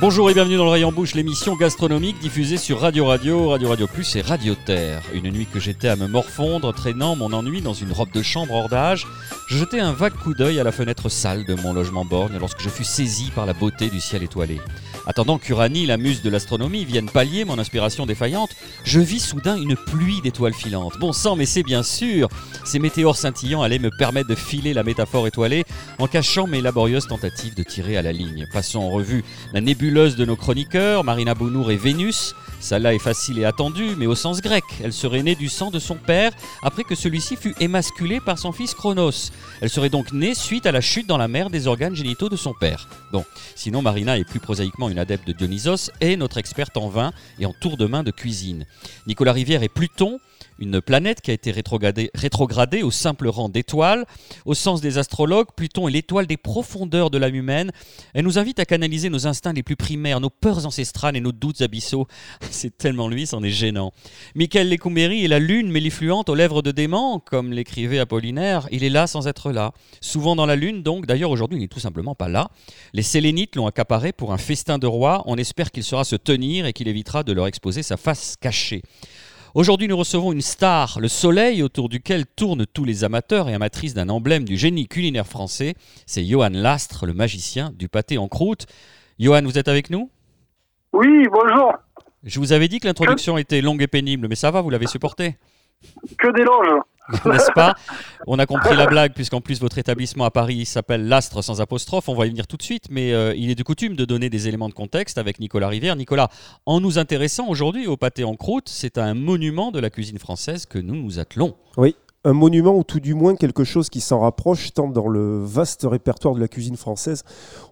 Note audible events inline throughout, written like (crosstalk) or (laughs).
Bonjour et bienvenue dans le Rayon Bouche, l'émission gastronomique diffusée sur Radio Radio, Radio Radio Plus et Radio Terre. Une nuit que j'étais à me morfondre, traînant mon ennui dans une robe de chambre hors d'âge, je jetai un vague coup d'œil à la fenêtre sale de mon logement borgne lorsque je fus saisi par la beauté du ciel étoilé. Attendant qu'Uranie, la muse de l'astronomie, vienne pallier mon inspiration défaillante, je vis soudain une pluie d'étoiles filantes. Bon sang, mais c'est bien sûr Ces météores scintillants allaient me permettre de filer la métaphore étoilée en cachant mes laborieuses tentatives de tirer à la ligne. Passons en revue la nébuleuse de nos chroniqueurs, Marina Bounour et Vénus. Celle-là est facile et attendue, mais au sens grec. Elle serait née du sang de son père après que celui-ci fut émasculé par son fils Chronos. Elle serait donc née suite à la chute dans la mer des organes génitaux de son père. Bon, sinon Marina est plus prosaïquement une adepte de Dionysos et notre experte en vin et en tour de main de cuisine. Nicolas Rivière est Pluton, une planète qui a été rétrogradée, au simple rang d'étoile. Au sens des astrologues, Pluton est l'étoile des profondeurs de l'âme humaine. Elle nous invite à canaliser nos instincts les plus primaires, nos peurs ancestrales et nos doutes abyssaux. (laughs) C'est tellement lui, c'en est gênant. Michael Lecumberi est la lune mélifluente aux lèvres de dément, comme l'écrivait Apollinaire. Il est là sans être là. Souvent dans la lune, donc. D'ailleurs, aujourd'hui, il n'est tout simplement pas là. Les Sélénites l'ont accaparé pour un festin de roi. On espère qu'il saura se tenir et qu'il évitera de leur exposer sa face cachée. Aujourd'hui, nous recevons une star, le soleil autour duquel tournent tous les amateurs et amatrices d'un emblème du génie culinaire français. C'est Johan Lastre, le magicien du pâté en croûte. Johan, vous êtes avec nous? Oui, bonjour. Je vous avais dit que l'introduction était longue et pénible, mais ça va, vous l'avez supporté? Que d'éloges (laughs) n'est-ce pas? (laughs) On a compris la blague, puisqu'en plus votre établissement à Paris s'appelle L'Astre sans apostrophe. On va y venir tout de suite, mais euh, il est de coutume de donner des éléments de contexte avec Nicolas Rivière. Nicolas, en nous intéressant aujourd'hui au pâté en croûte, c'est un monument de la cuisine française que nous nous attelons. Oui, un monument ou tout du moins quelque chose qui s'en rapproche, tant dans le vaste répertoire de la cuisine française,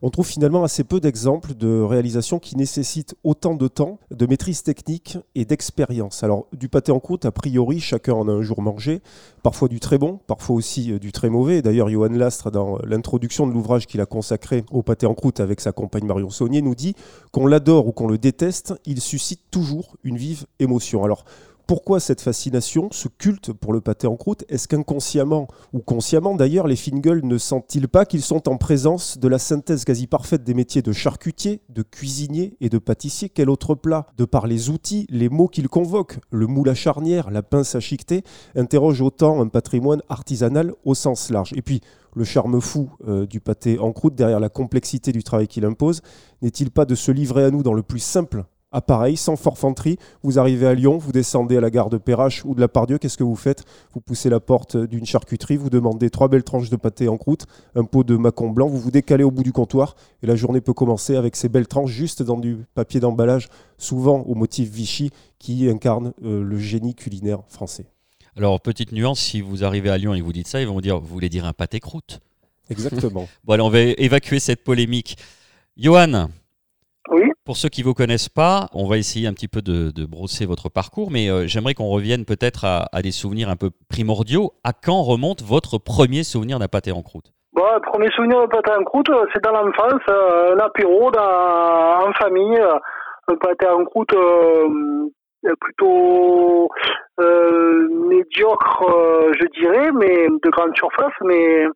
on trouve finalement assez peu d'exemples de réalisations qui nécessitent autant de temps, de maîtrise technique et d'expérience. Alors du pâté en croûte, a priori, chacun en a un jour mangé, parfois du très bon, parfois aussi euh, du très mauvais. D'ailleurs, Johan Lastre, dans l'introduction de l'ouvrage qu'il a consacré au pâté en croûte avec sa compagne Marion Saunier, nous dit qu'on l'adore ou qu'on le déteste, il suscite toujours une vive émotion. Alors pourquoi cette fascination, ce culte pour le pâté en croûte? Est-ce qu'inconsciemment, ou consciemment d'ailleurs, les Fingles ne sentent-ils pas qu'ils sont en présence de la synthèse quasi parfaite des métiers de charcutier, de cuisinier et de pâtissier? Quel autre plat, de par les outils, les mots qu'ils convoquent, le moule à charnière, la pince à chiqueter, interroge autant un patrimoine artisanal au sens large? Et puis, le charme fou euh, du pâté en croûte derrière la complexité du travail qu'il impose, n'est-il pas de se livrer à nous dans le plus simple pareil, sans forfanterie. Vous arrivez à Lyon, vous descendez à la gare de Perrache ou de la Pardieu, qu'est-ce que vous faites? Vous poussez la porte d'une charcuterie, vous demandez trois belles tranches de pâté en croûte, un pot de macon blanc, vous vous décalez au bout du comptoir et la journée peut commencer avec ces belles tranches juste dans du papier d'emballage, souvent au motif Vichy, qui incarne euh, le génie culinaire français. Alors, petite nuance, si vous arrivez à Lyon et vous dites ça, ils vont vous dire, vous voulez dire un pâté croûte? Exactement. (laughs) bon, allez, on va évacuer cette polémique. Johan, oui. Pour ceux qui ne vous connaissent pas, on va essayer un petit peu de, brosser votre parcours, mais euh, j'aimerais qu'on revienne peut-être à, des souvenirs un peu primordiaux. À quand remonte votre premier souvenir d'un pâté en croûte? Bon, Le premier souvenir d'un pâté en croûte, c'est dans l'enfance, euh, un apéro dans, en famille, euh, un pâté en croûte plutôt médiocre, je dirais, mais de grande surface, mais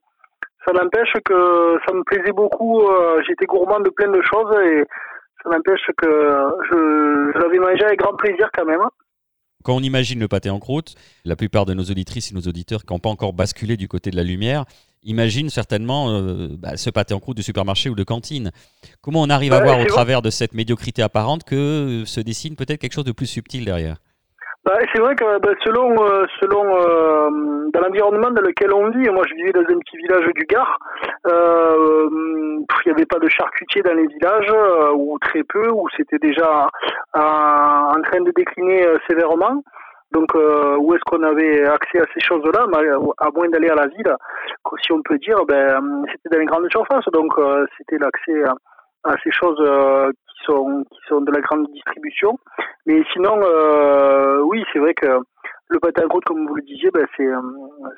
ça n'empêche que ça me plaisait beaucoup. J'étais gourmand de plein de choses et ça n'empêche que je, l'avais mangé avec grand plaisir quand même. Quand on imagine le pâté en croûte, la plupart de nos auditrices et nos auditeurs qui n'ont pas encore basculé du côté de la lumière imaginent certainement euh, bah, ce pâté en croûte de supermarché ou de cantine. Comment on arrive à voir au travers de cette médiocrité apparente que se dessine peut-être quelque chose de plus subtil derrière? Bah, c'est vrai que bah, selon euh, selon euh, dans l'environnement dans lequel on vit, moi je vivais dans un petit village du Gard, euh, il n'y avait pas de charcutier dans les villages ou très peu, ou c'était déjà en train de décliner sévèrement. Donc où est-ce qu'on avait accès à ces choses-là, à moins d'aller à la ville, si on peut dire, ben c'était dans les grandes surfaces, donc c'était l'accès à, ces choses qui sont qui sont de la grande distribution. Mais sinon, euh, oui, c'est vrai que le pâté à croûte, comme vous le disiez, ben c'est, euh,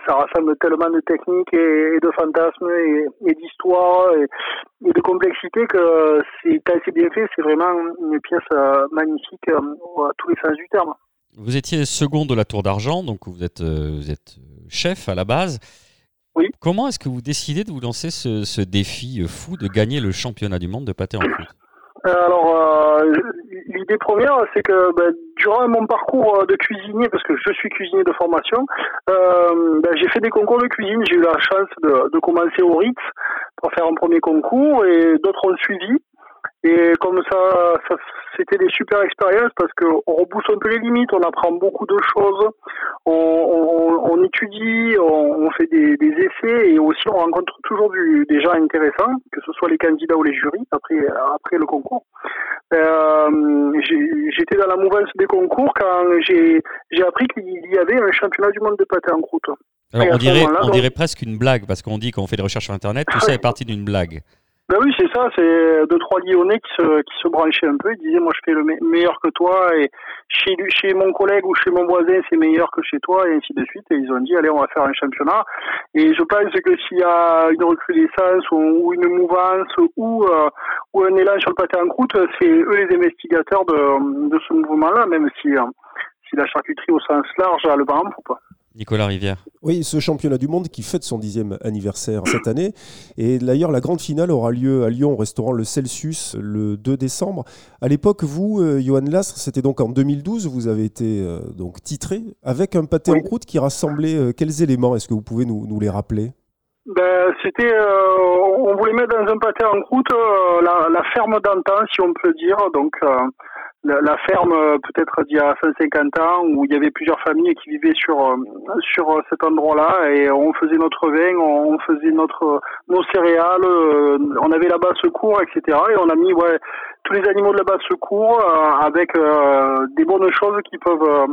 ça rassemble tellement de techniques et, de fantasmes et, d'histoires et, de complexité que c'est assez bien fait. C'est vraiment une pièce euh, magnifique à tous les sens du terme. Vous étiez second de la Tour d'Argent, donc vous êtes, vous êtes chef à la base. Oui. Comment est-ce que vous décidez de vous lancer ce, ce, défi fou de gagner le championnat du monde de pâté en croûte? Alors, l'idée première, c'est que ben, durant mon parcours de cuisinier, parce que je suis cuisinier de formation, euh, ben, j'ai fait des concours de cuisine. J'ai eu la chance de, de, commencer au Ritz pour faire un premier concours et d'autres ont suivi. Et comme ça, ça c'était des super expériences parce qu'on repousse un peu les limites, on apprend beaucoup de choses, on, on, on étudie, on, on fait des, des, essais et aussi on rencontre toujours du, des gens intéressants, que ce soit les candidats ou les jurys après, après le concours. Euh, J'étais dans la mouvance des concours quand j'ai appris qu'il y avait un championnat du monde de pâté en croûte. Alors on dirait, on dirait presque une blague parce qu'on dit qu'on fait des recherches sur Internet, tout ça est (laughs) parti d'une blague. Ben oui, c'est ça, c'est deux, trois Lyonnais qui se, qui se branchaient un peu, ils disaient, moi je fais le meilleur que toi, et chez, chez mon collègue ou chez mon voisin, c'est meilleur que chez toi, et ainsi de suite, et ils ont dit, allez, on va faire un championnat. Et je pense que s'il y a une recrudescence ou, une mouvance ou, euh, ou un élan sur le pâté en croûte, c'est eux les investigateurs de, de ce mouvement-là, même si, euh, si la charcuterie au sens large a le bas ou pas. Nicolas Rivière. Oui, ce championnat du monde qui fête son dixième anniversaire cette année. Et d'ailleurs, la grande finale aura lieu à Lyon au restaurant Le Celsius le 2 décembre. À l'époque, vous, euh, Johan Lastre, c'était donc en 2012, vous avez été euh, donc titré avec un pâté en croûte qui rassemblait euh, quels éléments? Est-ce que vous pouvez nous, nous les rappeler? Ben, c'était, on voulait mettre dans un pâté en croûte la, la, ferme d'antan, si on peut dire. Donc, la, la, ferme euh, peut-être d'il y a 150 ans où il y avait plusieurs familles qui vivaient sur euh, sur euh, cet endroit-là et on faisait notre vin, on faisait notre nos céréales, on avait la base secours, etc. Et on a mis ouais tous les animaux de la base secours avec des bonnes choses qui peuvent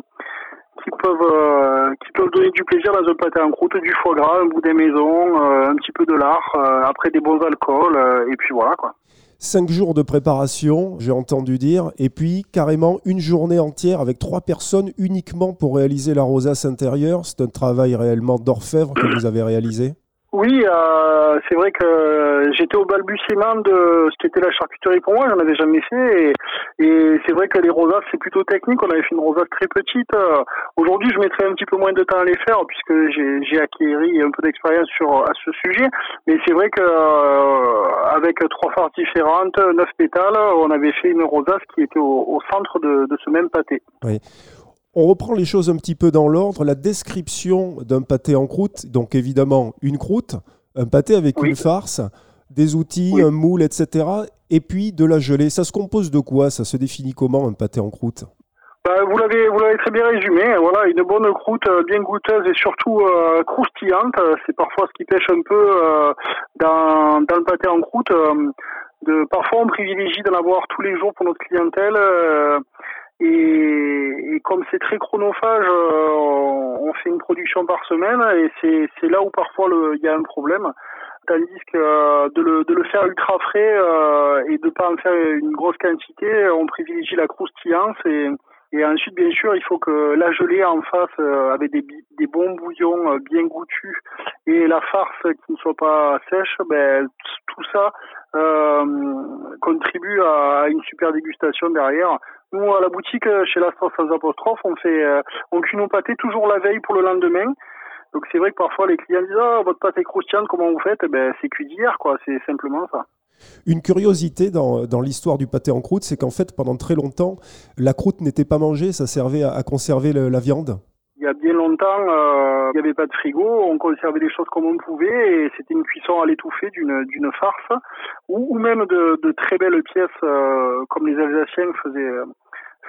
qui peuvent qui peuvent donner du plaisir dans un pâté en croûte, du foie gras, un bout des maisons, un petit peu de lard, après des bons alcools et puis voilà quoi. Cinq jours de préparation, j'ai entendu dire, et puis carrément une journée entière avec trois personnes uniquement pour réaliser la rosace intérieure. C'est un travail réellement d'orfèvre que vous avez réalisé oui, euh, c'est vrai que j'étais au balbutiement de ce qu'était la charcuterie pour moi, j'en avais jamais fait et, et c'est vrai que les rosaces c'est plutôt technique, on avait fait une rosace très petite. Aujourd'hui je mettrais un petit peu moins de temps à les faire puisque j'ai acquéri un peu d'expérience sur à ce sujet, mais c'est vrai que euh, avec trois farces différentes, neuf pétales, on avait fait une rosace qui était au, au centre de, de ce même pâté. Oui. On reprend les choses un petit peu dans l'ordre. La description d'un pâté en croûte, donc évidemment une croûte, un pâté avec une farce, des outils, un moule, etc. Et puis de la gelée. Ça se compose de quoi Ça se définit comment un pâté en croûte? Bah, vous l'avez vous l'avez très bien résumé. Voilà, une bonne croûte euh, bien goûteuse et surtout euh, croustillante. C'est parfois ce qui pêche un peu euh, dans, dans le pâté en croûte. de parfois on privilégie d'en avoir tous les jours pour notre clientèle. Et, et, comme c'est très chronophage, euh, on fait une production par semaine et c'est là où parfois il y a un problème. Tandis que euh, de, le, de le faire ultra frais euh, et de pas en faire une grosse quantité, on privilégie la croustillance et, et ensuite, bien sûr, il faut que la gelée en face euh, avec des, des bons bouillons bien goûtus et la farce qui ne soit pas sèche, ben, tout ça euh, contribue à une super dégustation derrière. Nous, à la boutique, euh, chez l'Astra sans apostrophe, on fait, euh, on cuit nos pâtés toujours la veille pour le lendemain. Donc c'est vrai que parfois les clients disent ah votre pâté croustillante comment vous faites? Eh Ben c'est cuit d'hier quoi, c'est simplement ça. Une curiosité dans, dans l'histoire du pâté en croûte, c'est qu'en fait pendant très longtemps la croûte n'était pas mangée, ça servait à, conserver la viande. Il y a bien longtemps, euh, il n'y avait pas de frigo, on conservait les choses comme on pouvait et c'était une cuisson à l'étouffée d'une d'une farce ou, même de, très belles pièces euh, comme les Alsaciens faisaient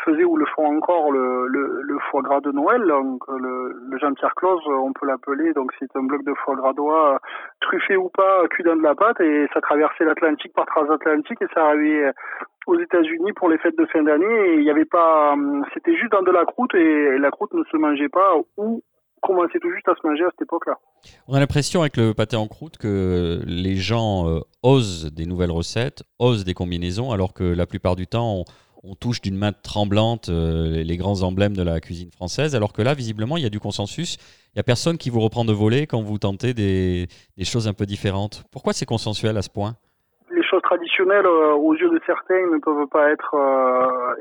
faisait ou le font encore le, foie gras de Noël, donc le, le Jean-Pierre Claus, on peut l'appeler, donc c'est un bloc de foie gras d'oie, truffé ou pas, cuit dans de la pâte, et ça traversait l'Atlantique par transatlantique, et ça arrivait aux États-Unis pour les fêtes de fin d'année, il n'y avait pas, c'était juste dans de la croûte, et la croûte ne se mangeait pas, ou commençait tout juste à se manger à cette époque-là. On a l'impression avec le pâté en croûte que les gens euh, osent des nouvelles recettes, osent des combinaisons, alors que la plupart du temps, on touche d'une main tremblante euh, les grands emblèmes de la cuisine française, alors que là, visiblement, il y a du consensus. Il n'y a personne qui vous reprend de voler quand vous tentez des, choses un peu différentes. Pourquoi c'est consensuel à ce point? Choses traditionnelles aux yeux de certains ne peuvent pas être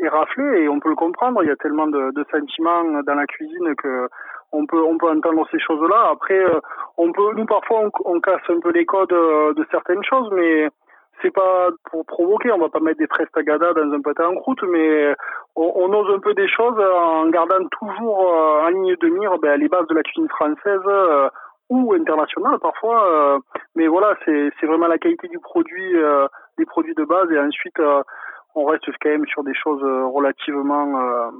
éraflées et on peut le comprendre. Il y a tellement de, de sentiments dans la cuisine que on peut on peut entendre ces choses-là. Après, on peut nous parfois on, on, casse un peu les codes de certaines choses, mais c'est pas pour provoquer, on va pas mettre des prestagada dans un pâté en croûte, mais on, on, ose un peu des choses en gardant toujours euh, en ligne de mire ben, les bases de la cuisine française euh, ou internationale parfois. Euh, mais voilà, c'est vraiment la qualité du produit, des produits de base, et ensuite on reste quand même sur des choses relativement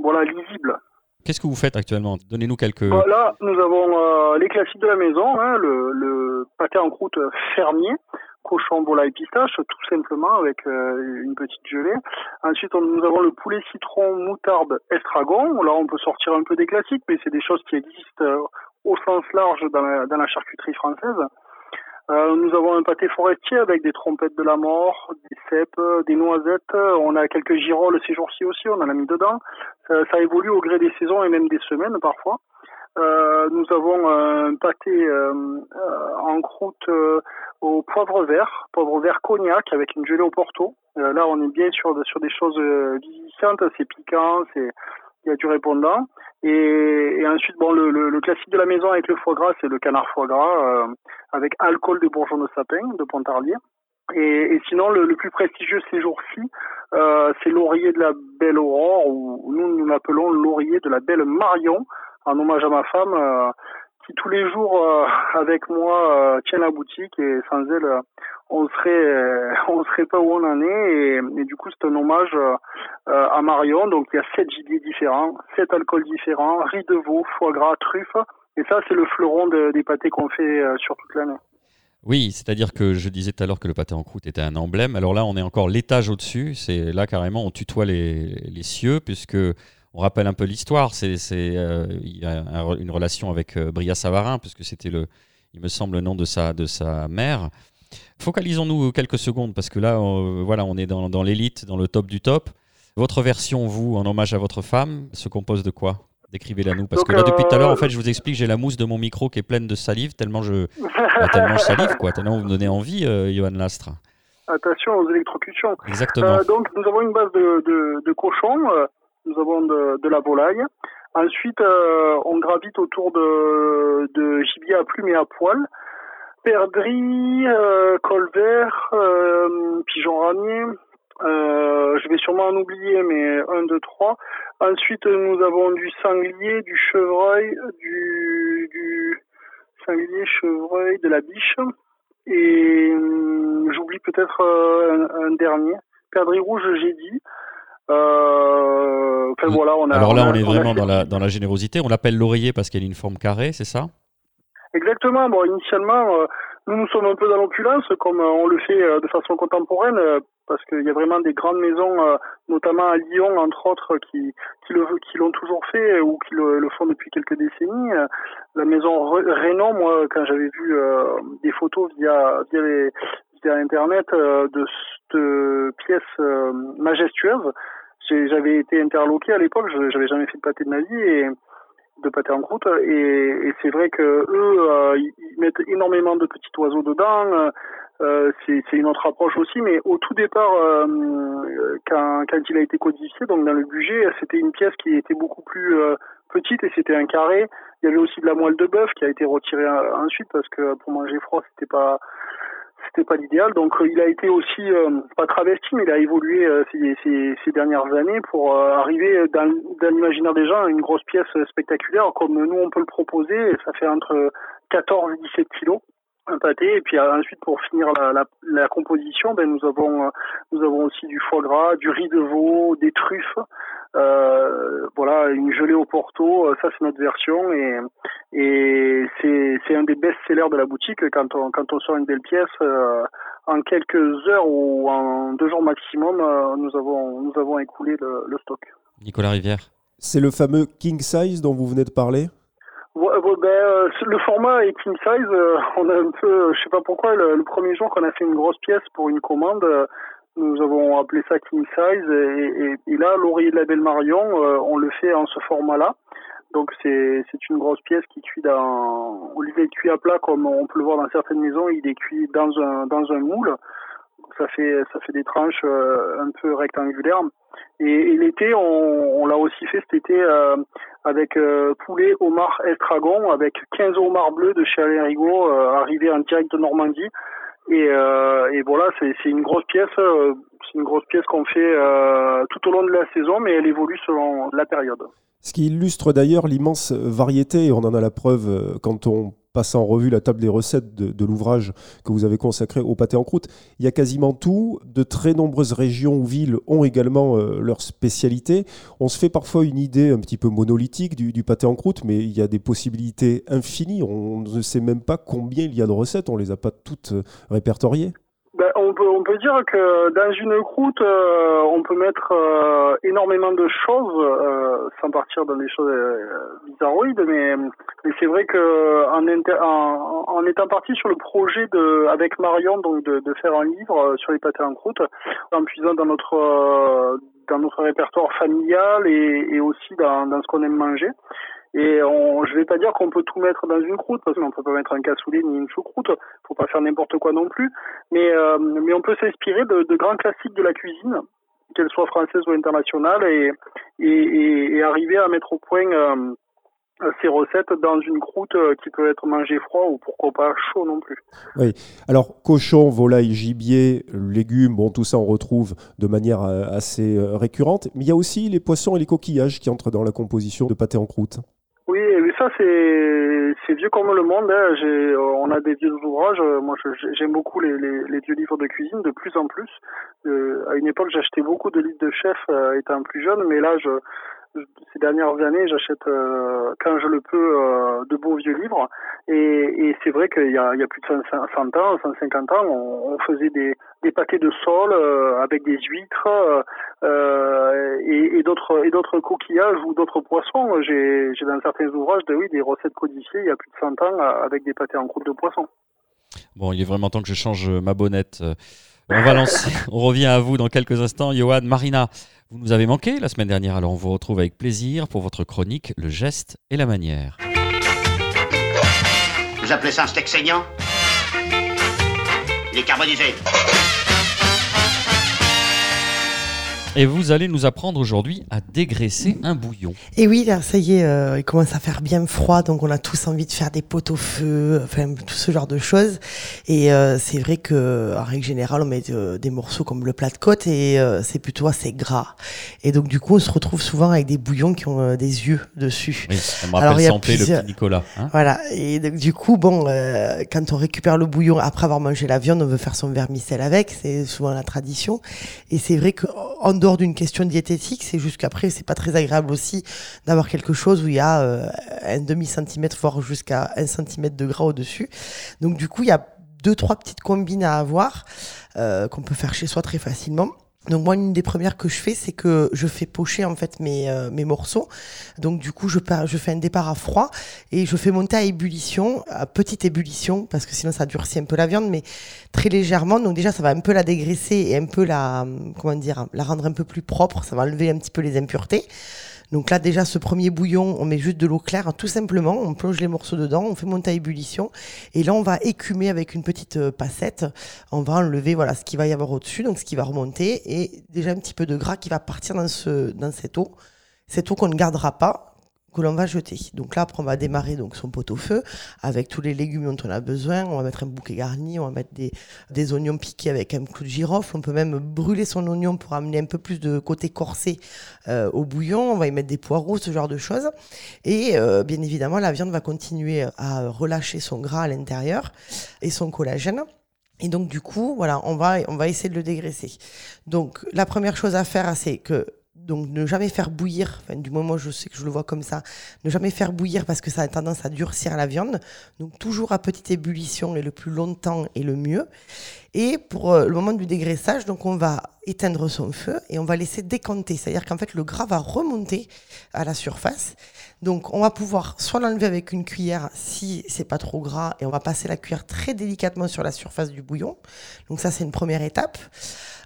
voilà lisibles. Qu'est-ce que vous faites actuellement? Donnez-nous quelques. Là, nous avons les classiques de la maison, hein, le, le pâté en croûte fermier cochon volaille pistache, tout simplement, avec euh, une petite gelée. Ensuite, nous avons le poulet citron moutarde estragon. Là, on peut sortir un peu des classiques, mais c'est des choses qui existent euh, au sens large dans la, charcuterie française. Euh, nous avons un pâté forestier avec des trompettes de la mort, des cèpes, des noisettes. On a quelques girolles ces jours-ci aussi, on en a mis dedans. ça, évolue au gré des saisons et même des semaines parfois. Euh, nous avons un pâté euh, euh, en croûte au poivre vert, poivre vert cognac avec une gelée au porto. là, on est bien sur, sur des choses vivifiantes, c'est piquant, c'est il y a du répondant. Et, ensuite, bon, le, le, classique de la maison avec le foie gras, c'est le canard foie gras avec alcool de bourgeon de sapin de Pontarlier. Et, et sinon, le, le, plus prestigieux ces jours-ci, euh, c'est l'oreiller de la Belle Aurore, ou nous nous l'appelons l'oreiller de la Belle Marion, en hommage à ma femme euh, qui tous les jours euh, (laughs) avec moi euh, tient la boutique et sans elle on serait (laughs) on serait pas où on en est et, du coup c'est un hommage à Marion donc il y a sept gibiers différents sept alcools différents riz de veau foie gras truffe et ça c'est le fleuron des pâtés qu'on fait sur toute l'année oui, c'est-à-dire que je disais tout à l'heure que le pâté en croûte était un emblème. Alors là, on est encore l'étage au-dessus. C'est là carrément, on tutoie les, les cieux, puisque on rappelle un peu l'histoire. C'est, euh, il y a une relation avec euh, Bria Savarin, puisque c'était le, il me semble, le nom de sa, de sa mère. Focalisons-nous quelques secondes, parce que là, on, voilà, on est dans, l'élite, dans le top du top. Votre version, vous, en hommage à votre femme, se compose de quoi? Décrivez-la nous, parce que là, depuis tout à l'heure, en fait, je vous explique, j'ai la mousse de mon micro qui est pleine de salive, tellement je, (laughs) bah, tellement je salive, quoi, tellement vous me donnez envie, euh, Johan Lastre. Attention aux électrocutions. Exactement. donc, nous avons une base de, de, de cochon nous avons de, la volaille. Ensuite, euh, on gravite autour de, de gibier à plumes et à poils. Perdrix, euh, colvert, euh, pigeon ramier. Euh, je vais sûrement en oublier, mais un, deux, trois. Ensuite, nous avons du sanglier, du chevreuil, du, du sanglier, chevreuil, de la biche. Et hum, j'oublie peut-être un, un, dernier. Perdrix rouge, j'ai dit. Euh, voilà, on a, Alors là, on, est vraiment dans, la, dans la générosité. On l'appelle l'oreiller parce qu'elle a une forme carrée, c'est ça? Exactement. Bon, initialement, euh, nous nous sommes un peu dans l'opulence, comme euh, on le fait de façon contemporaine, parce qu'il y a vraiment des grandes maisons, notamment à Lyon, entre autres, qui, qui le qui l'ont toujours fait ou qui le, font depuis quelques décennies. La maison Rénon, moi, quand j'avais vu des photos via via, les, Internet de cette pièce majestueuse, j'avais été interloqué à l'époque, je j'avais jamais fait de pâté de ma vie et de pâté en croûte et, c'est vrai que eux euh, ils mettent énormément de petits oiseaux dedans. Euh, c'est une autre approche aussi, mais au tout départ, euh, quand, quand il a été codifié, donc dans le budget, c'était une pièce qui était beaucoup plus petite et c'était un carré. Il y avait aussi de la moelle de bœuf qui a été retirée ensuite parce que pour manger froid, c'était pas c'était pas l'idéal. Donc euh, il a été aussi euh, pas travesti, mais il a évolué euh, ces, dernières années pour arriver dans, dans l'imaginaire des gens une grosse pièce spectaculaire comme nous on peut le proposer. ça fait entre 14 et 17 kilos un pâté. Et puis ensuite pour finir la, la, la composition ben nous avons nous avons aussi du foie gras du riz de veau des truffes euh, voilà une gelée au porto ça c'est notre version. Et et c'est c'est un des best-sellers de la boutique. Quand on quand on sort une belle pièce euh, en quelques heures ou en deux jours maximum euh, nous avons nous avons écoulé le, le stock. Nicolas Rivière. C'est le fameux king size dont vous venez de parler? Ben, euh, le format est king size. Euh, on a un peu, je sais pas pourquoi, le, premier jour qu'on a fait une grosse pièce pour une commande, euh, nous avons appelé ça king size. Et, là, l'oreiller de la Belle Marion, on le fait en ce format-là. Donc c'est c'est une grosse pièce qui cuit dans, au lieu d'être cuit à plat comme on peut le voir dans certaines maisons, il est cuit dans un dans un moule ça fait ça fait des tranches un peu rectangulaires. Et, l'été, on, l'a aussi fait cet été avec poulet, homard, estragon, avec 15 homards bleus de chez Alain Rigaud arrivés en direct de Normandie. Et, et voilà, c'est une grosse pièce. c'est une grosse pièce qu'on fait tout au long de la saison, mais elle évolue selon la période. Ce qui illustre d'ailleurs l'immense variété, et on en a la preuve euh, quand on passe en revue la table des recettes de, l'ouvrage que vous avez consacré au pâté en croûte. Il y a quasiment tout. De très nombreuses régions ou villes ont également euh, leur spécialité. On se fait parfois une idée un petit peu monolithique du, du, pâté en croûte, mais il y a des possibilités infinies. On ne sait même pas combien il y a de recettes. On ne les a pas toutes euh, répertoriées. Ben, on, peut, on peut dire que dans une croûte, euh, on peut mettre euh, énormément de choses, euh, sans partir dans des choses bizarroïdes, mais, mais c'est vrai que en, en, en, étant parti sur le projet de, avec Marion donc de, de faire un livre sur les pâtés en croûte, en puisant dans notre dans notre répertoire familial et, et aussi dans, dans ce qu'on aime manger. Et on, je vais pas dire qu'on peut tout mettre dans une croûte, parce qu'on peut pas mettre un cassoulet ni une choucroute, faut pas faire n'importe quoi non plus. Mais, euh, on peut s'inspirer de, grands classiques de la cuisine, qu'elles soient françaises ou internationales, et, arriver à mettre au point euh, ces recettes dans une croûte euh, qui peut être mangée froid ou pourquoi pas chaud non plus. Oui, alors cochon, volaille, gibier, légumes, bon tout ça on retrouve de manière assez récurrente, mais il y a aussi les poissons et les coquillages qui entrent dans la composition de pâté en croûte. Oui, ça c'est c'est vieux comme le monde. Hein. On a des vieux ouvrages. Moi, j'aime beaucoup les, vieux livres de cuisine, de plus en plus. Euh, à une époque, j'achetais beaucoup de livres de chefs euh, étant plus jeune, mais là, je, ces dernières années, j'achète euh, quand je le peux euh, de beaux vieux livres. Et, c'est vrai qu'il y a, il y a plus de 100 ans, 150 ans, on faisait des, des pâtés de sol euh, avec des huîtres euh, et, et d'autres et d'autres coquillages ou d'autres poissons. J'ai, j'ai dans certains ouvrages de, oui, des recettes codifiées il y a plus de 100 ans avec des pâtés en croûte de poisson. Bon, il est vraiment temps que je change ma bonnette. On va lancer. (laughs) On revient à vous dans quelques instants. Johan, Marina, vous nous avez manqué la semaine dernière, alors on vous retrouve avec plaisir pour votre chronique Le geste et la manière. Vous appelez ça un steak saignant? Il est carbonisé. Et vous allez nous apprendre aujourd'hui à dégraisser un bouillon. Et oui, là, ça y est, euh, il commence à faire bien froid, donc on a tous envie de faire des pots au feu, enfin tout ce genre de choses. Et euh, c'est vrai que en règle générale, on met euh, des morceaux comme le plat de côte et c'est plutôt assez gras. Et donc du coup, on se retrouve souvent avec des bouillons qui ont des yeux dessus. Oui, ça me rappelle Alors, le petit Nicolas. Hein voilà. Et donc, du coup, bon, quand on récupère le bouillon après avoir mangé la viande, on veut faire son vermicelle avec. C'est souvent la tradition. Et c'est vrai qu'en dehors d'une question diététique, c'est juste qu'après, c'est pas très agréable aussi d'avoir quelque chose où il y a euh, un demi centimètre, voire jusqu'à un centimètre de gras au-dessus. Donc, du coup, il y a deux, trois petites combines à avoir euh, qu'on peut faire chez soi très facilement. Donc moi, une des premières que je fais, c'est que je fais pocher en fait mes, euh, mes morceaux. Donc du coup, je, je fais un départ à froid et je fais monter à ébullition, à petite ébullition, parce que sinon ça durcit un peu la viande, mais très légèrement. Donc déjà, ça va un peu la dégraisser et un peu la, comment dire, la rendre un peu plus propre. Ça va enlever un petit peu les impuretés. Donc là, déjà, ce premier bouillon, on met juste de l'eau claire, tout simplement. On plonge les morceaux dedans, on fait monter à ébullition. Et là, on va écumer avec une petite euh, passette. On va enlever voilà, ce qu'il va y avoir au-dessus, donc ce qui va remonter. Et déjà un petit peu de gras qui va partir dans, ce, dans cette eau. Cette eau qu'on ne gardera pas, que l'on va jeter. Donc là, après, on va démarrer donc son pot au feu avec tous les légumes dont on a besoin. On va mettre un bouquet garni, on va mettre des, des oignons piqués avec un clou de girofle. On peut même brûler son oignon pour amener un peu plus de côté corsé euh, au bouillon. On va y mettre des poireaux, ce genre de choses. Et euh, bien évidemment, la viande va continuer à relâcher son gras à l'intérieur et son collagène. Et donc du coup, voilà, on va on va essayer de le dégraisser. Donc la première chose à faire, c'est que donc ne jamais faire bouillir, enfin, du moment où je sais que je le vois comme ça, ne jamais faire bouillir parce que ça a tendance à durcir la viande. Donc toujours à petite ébullition et le plus longtemps et le mieux. Et pour euh, le moment du dégraissage, donc on va éteindre son feu et on va laisser décanter. C'est-à-dire qu'en fait le gras va remonter à la surface. Donc on va pouvoir soit l'enlever avec une cuillère si c'est pas trop gras et on va passer la cuillère très délicatement sur la surface du bouillon. Donc ça c'est une première étape.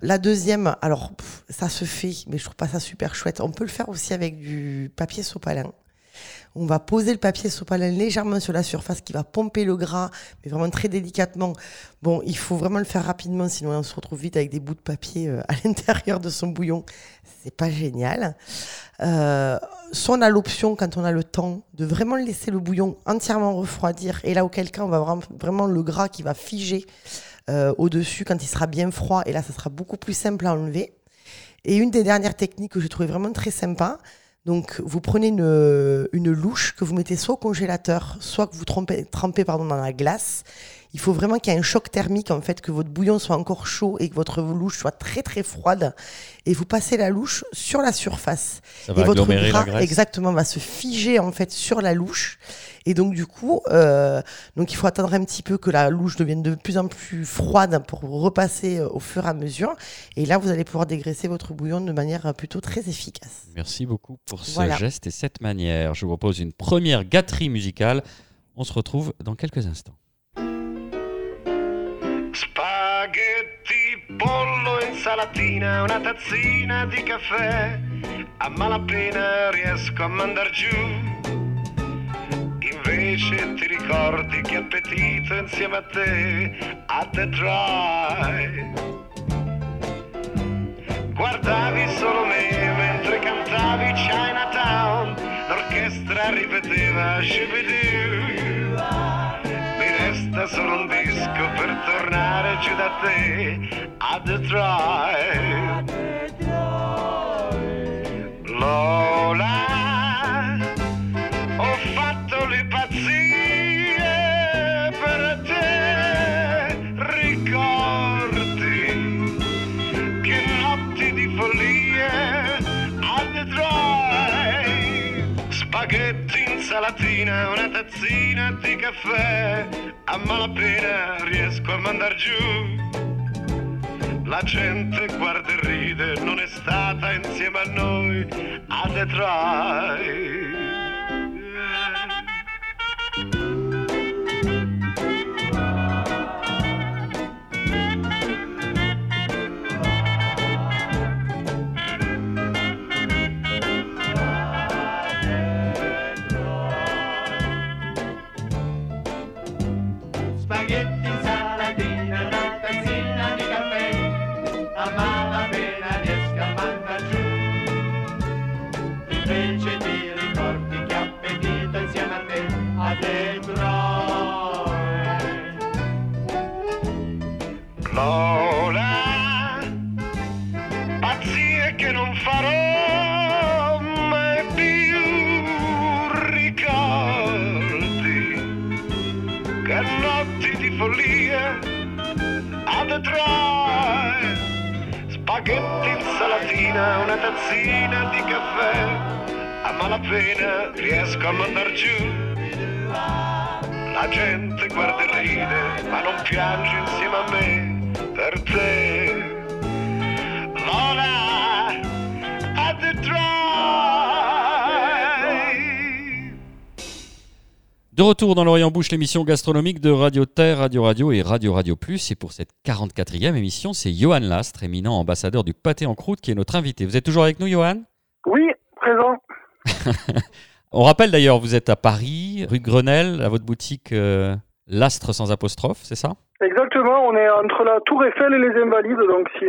La deuxième, alors ça se fait, mais je trouve pas ça super chouette. On peut le faire aussi avec du papier sopalin. On va poser le papier sopalin légèrement sur la surface qui va pomper le gras, mais vraiment très délicatement. Bon, il faut vraiment le faire rapidement, sinon on se retrouve vite avec des bouts de papier euh, à (laughs) l'intérieur de son bouillon. C'est pas génial. Euh, soit on a l'option, quand on a le temps, de vraiment laisser le bouillon entièrement refroidir. Et là, auquel cas, on va avoir vraiment le gras qui va figer euh, au-dessus quand il sera bien froid. Et là, ça sera beaucoup plus simple à enlever. Et une des dernières techniques que j'ai trouvé vraiment très sympa, donc vous prenez une, une, louche que vous mettez soit au congélateur, soit que vous trempez, trempez pardon, dans la glace. Il faut vraiment qu'il y ait un choc thermique, en fait, que votre bouillon soit encore chaud et que votre louche soit très très froide. Et vous passez la louche sur la surface. Ça et votre gras, exactement, va se figer en fait sur la louche. Et donc du coup, euh, donc il faut attendre un petit peu que la louche devienne de plus en plus froide pour repasser euh, au fur et à mesure. Et là, vous allez pouvoir dégraisser votre bouillon de manière euh, plutôt très efficace. Merci beaucoup pour ce Voilà. geste et cette manière. Je vous propose une première gâterie musicale. On se retrouve dans quelques instants. Pollo, insalatina, una tazzina di caffè. A malapena riesco a mandar giù. Invece ti ricordi che appetito insieme a te a Detroit. Guardavi solo me mentre cantavi Chinatown. L'orchestra ripeteva Shibidoo. Resta solo un disco per tornare giù da te. A Detroit. Lola, Insalatina, una tazzina di caffè. A malapena riesco a mandar giù. La gente guarda e ride, non è stata insieme a noi a Detroit. Retour dans l'Orient Bouche, l'émission gastronomique de Radio Terre, Radio Radio et Radio Radio Plus. Et pour cette 44e émission, c'est Johan Lastre, éminent ambassadeur du pâté en croûte, qui est notre invité. Vous êtes toujours avec nous, Johan? Oui, présent. (laughs) On rappelle d'ailleurs, vous êtes à Paris, rue de Grenelle, à votre boutique euh, Lastre sans apostrophe, c'est ça? Exactement, on est entre la Tour Eiffel et les Invalides, donc si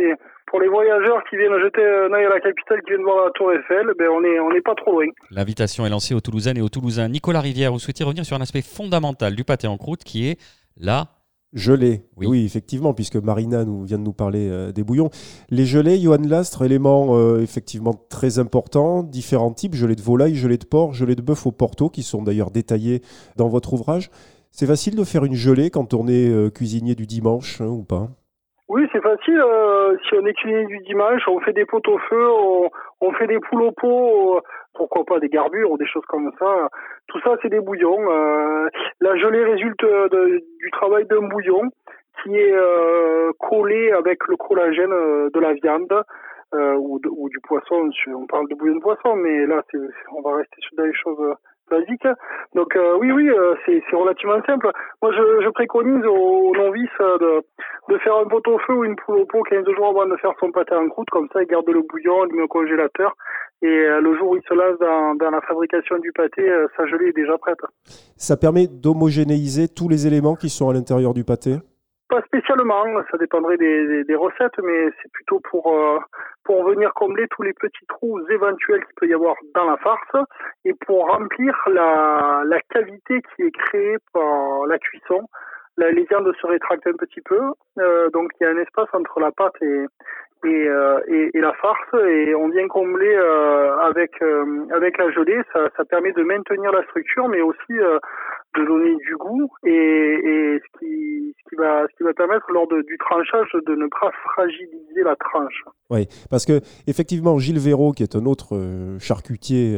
pour les voyageurs qui viennent jeter un œil à la capitale, qui viennent voir la Tour Eiffel, ben on est on n'est pas trop loin. L'invitation est lancée aux Toulousaines et aux Toulousains. Nicolas Rivière, vous souhaitez revenir sur un aspect fondamental du pâté en croûte qui est la Gelée, Oui. oui. effectivement, puisque Marina nous, vient de nous parler euh, des bouillons. Les gelées, Johan Lastre, élément euh, effectivement très important, différents types, gelée de volaille, gelée de porc, gelée de bœuf au porto, qui sont d'ailleurs détaillés dans votre ouvrage. C'est facile de faire une gelée quand on est euh, cuisinier du dimanche hein, ou pas? Oui, c'est facile. euh, si on est cuisinier du dimanche, on fait des pots au feu, on, on fait des poules au pot, euh, pourquoi pas des garbures ou des choses comme ça. Tout ça, c'est des bouillons. euh, la gelée résulte de- du travail d'un bouillon qui est euh, collé avec le collagène euh, de la viande euh, ou, ou du poisson. On parle de bouillon de poisson, mais là, on va rester sur des choses basique. Donc euh, oui, oui, euh, c'est relativement simple. Moi, je, préconise aux novices euh, de, de faire un pot au feu ou une poule au pot 15 jours avant de faire son pâté en croûte. Comme ça, il garde le bouillon, il met au congélateur. Et le jour où il se lance dans, la fabrication du pâté, sa gelée est déjà prête. Ça permet d'homogénéiser tous les éléments qui sont à l'intérieur du pâté? Pas spécialement, ça dépendrait des, des, des recettes, mais c'est plutôt pour euh, pour venir combler tous les petits trous éventuels qu'il peut y avoir dans la farce et pour remplir la, la cavité qui est créée par la cuisson. La, les viandes se rétractent un petit peu, euh, donc il y a un espace entre la pâte et et, euh, et, la farce et on vient combler euh, avec euh, avec la gelée. Ça, permet de maintenir la structure, mais aussi de donner du goût et, ce qui va permettre lors du tranchage de ne pas fragiliser la tranche. Oui, parce que effectivement, Gilles Véraud, qui est un autre charcutier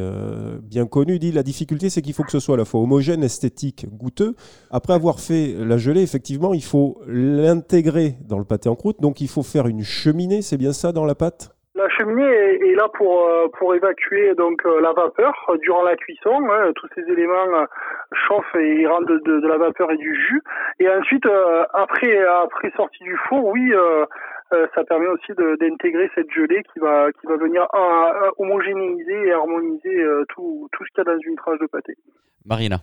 bien connu, dit la difficulté, c'est qu'il faut que ce soit à la fois homogène, esthétique, goûteux. Après avoir fait la gelée, effectivement, il faut l'intégrer dans le pâté en croûte. Donc, il faut faire une cheminée, c'est bien ça, dans la pâte? La cheminée est, est là pour euh, pour évacuer donc euh, la vapeur euh, durant la cuisson. hein. tous ces éléments euh, chauffent et rendent de, de, de la vapeur et du jus. Et ensuite, euh, après après sortie du four, oui, ça permet aussi d'intégrer cette gelée qui va qui va venir euh, homogénéiser et harmoniser tout tout ce qu'il y a dans une tranche de pâté. Marina.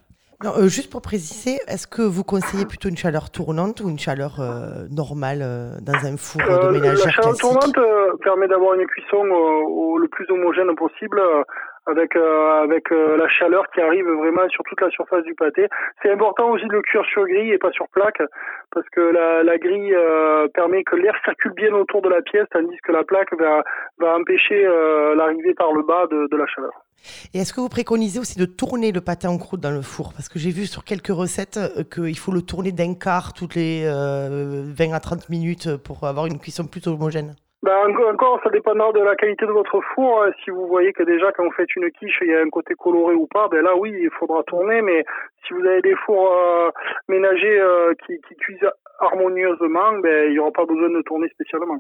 Non, euh, juste pour préciser, est-ce que vous conseillez plutôt une chaleur tournante ou une chaleur euh, normale euh, dans un four de la ménagère chaleur classique? tournante permet d'avoir une cuisson au- le plus homogène possible avec euh, euh, la chaleur qui arrive vraiment sur toute la surface du pâté. C'est important aussi de le cuire sur grille et pas sur plaque parce que la, grille euh, permet que l'air circule bien autour de la pièce tandis que la plaque va empêcher l'arrivée par le bas de, la chaleur. Et est-ce que vous préconisez aussi de tourner le pâté en croûte dans le four? Parce que j'ai vu sur quelques recettes qu'il faut le tourner d'un quart toutes les euh, 20 à 30 minutes pour avoir une cuisson plus homogène. Ben, encore, ça dépendra de la qualité de votre four. Euh, Si vous voyez que déjà quand vous faites une quiche, il y a un côté coloré ou pas, ben là oui, il faudra tourner. Mais si vous avez des fours euh, ménagers euh, qui, cuisent harmonieusement, ben il n'y aura pas besoin de tourner spécialement.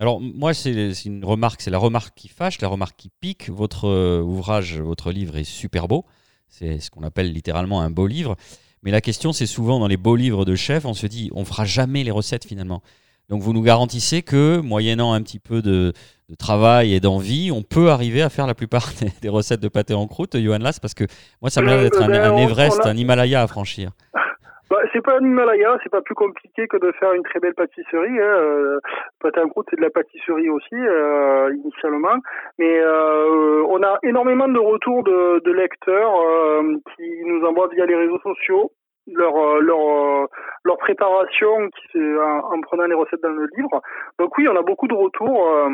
Alors moi c'est c'est une remarque, c'est la remarque qui fâche, la remarque qui pique. Votre euh, ouvrage, votre livre est super beau. C'est ce qu'on appelle littéralement un beau livre. Mais la question c'est souvent dans les beaux livres de chef, on se dit on fera jamais les recettes finalement. Donc vous nous garantissez que moyennant un petit peu de, de travail et d'envie, on peut arriver à faire la plupart (laughs) des, des recettes de pâté en croûte, Johan Lass, parce que moi ça me l'air d'être un, ben, un Everest, un Himalaya à franchir. (laughs) Bah, c'est pas un Himalaya, c'est pas plus compliqué que de faire une très belle pâtisserie. Hein. Euh, pâté en croûte, c'est de la pâtisserie aussi, euh, initialement. Mais euh, on a énormément de retours de, de lecteurs euh, qui nous envoient via les réseaux sociaux leur euh, leur euh, leur préparation qui en, en prenant les recettes dans le livre. Donc oui, on a beaucoup de retours euh,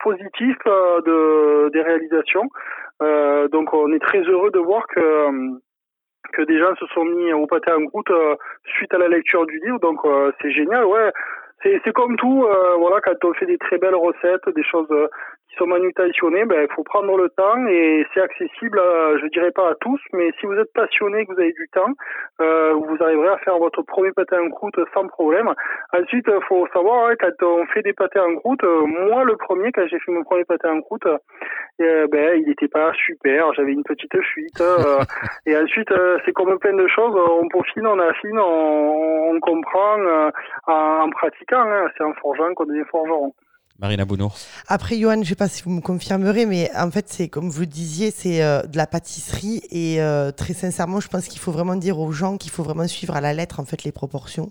positifs euh, de des réalisations. Euh, donc on est très heureux de voir que euh, que des gens se sont mis au pâté en croûte suite à la lecture du livre. Donc c'est génial, ouais. C'est c'est comme tout, voilà, quand on fait des très belles recettes, des choses qui sont manutentionnées, ben il faut prendre le temps et c'est accessible, euh, je dirais pas à tous, mais si vous êtes passionné, que vous avez du temps, euh, vous arriverez à faire votre premier pâté en croûte sans problème. Ensuite, il faut savoir, hein, quand on fait des pâtés en croûte, euh, moi le premier, quand j'ai fait mon premier pâté en croûte, euh, ben il n'était pas super, j'avais une petite fuite. euh, et ensuite, euh, c'est comme plein de choses, on peaufine, on affine, on, on comprend euh, en, en pratiquant. hein. C'est en forgeant qu'on devient forgeron. Marina Bounour. Après, Johan, je ne sais pas si vous me confirmerez, mais en fait, c'est comme vous le disiez, c'est euh, de la pâtisserie. Et euh, très sincèrement, je pense qu'il faut vraiment dire aux gens qu'il faut vraiment suivre à la lettre en fait les proportions.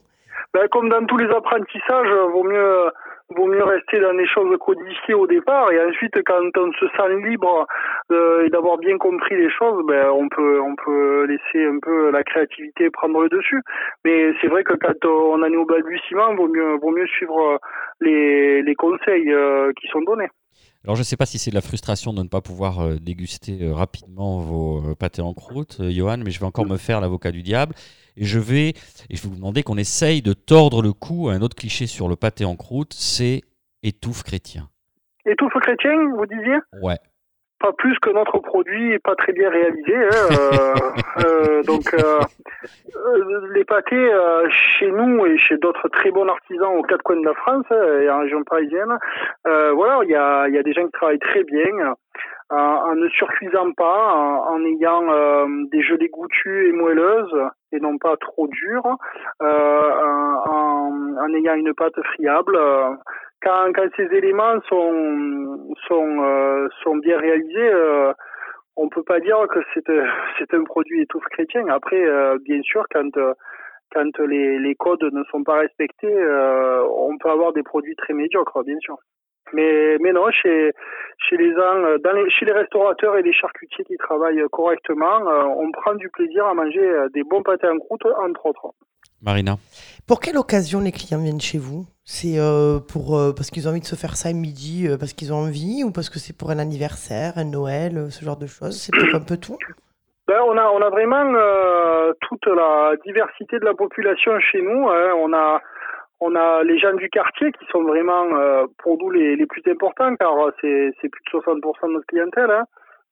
Ben, comme dans tous les apprentissages, vaut mieux vaut mieux rester dans des choses codifiées au départ et ensuite quand on se sent libre euh, et d'avoir bien compris les choses, ben on peut on peut laisser un peu la créativité prendre le dessus. Mais c'est vrai que quand on en est au balbutiement, vaut mieux vaut mieux suivre euh, les les conseils euh, qui sont donnés. Alors je ne sais pas si c'est de la frustration de ne pas pouvoir euh, déguster euh, rapidement vos euh, pâtés en croûte, Johan, mais je vais encore me faire l'avocat du diable. Et je vais, et je vais vous demander qu'on essaye de tordre le cou à un autre cliché sur le pâté en croûte, c'est étouffe chrétien. Étouffe chrétien, vous disiez? Ouais. Pas plus que notre produit est pas très bien réalisé. hein, euh, (laughs) euh, donc euh, euh, les pâtés chez nous et chez d'autres très bons artisans aux quatre coins de la France hein, et en région parisienne, voilà, il y a, y a des gens qui travaillent très bien. en, en ne surcuisant pas, en, ayant euh, des gelées goûtues et moelleuses et non pas trop dures, euh, en, en ayant une pâte friable. Quand, quand ces éléments sont sont euh, sont bien réalisés, euh, on peut pas dire que c'est euh, c'est un produit étouffe chrétien. Après, euh, bien sûr, quand quand les, les codes ne sont pas respectés, euh, on peut avoir des produits très médiocres, bien sûr. Mais, mais non, chez, chez les dans les, chez les restaurateurs et les charcutiers qui travaillent correctement, euh, on prend du plaisir à manger des bons pâtés en croûte, entre autres. Marina. Pour quelle occasion les clients viennent chez vous? C'est euh, euh, parce qu'ils ont envie de se faire ça à midi, euh, parce qu'ils ont envie, ou parce que c'est pour un anniversaire, un Noël, ce genre de choses? C'est pour un peu tout Ben, on a on a vraiment toute la diversité de la population chez nous. hein. On a on a les gens du quartier qui sont vraiment pour nous les, les plus importants car c'est c'est plus de 60% de notre clientèle. hein.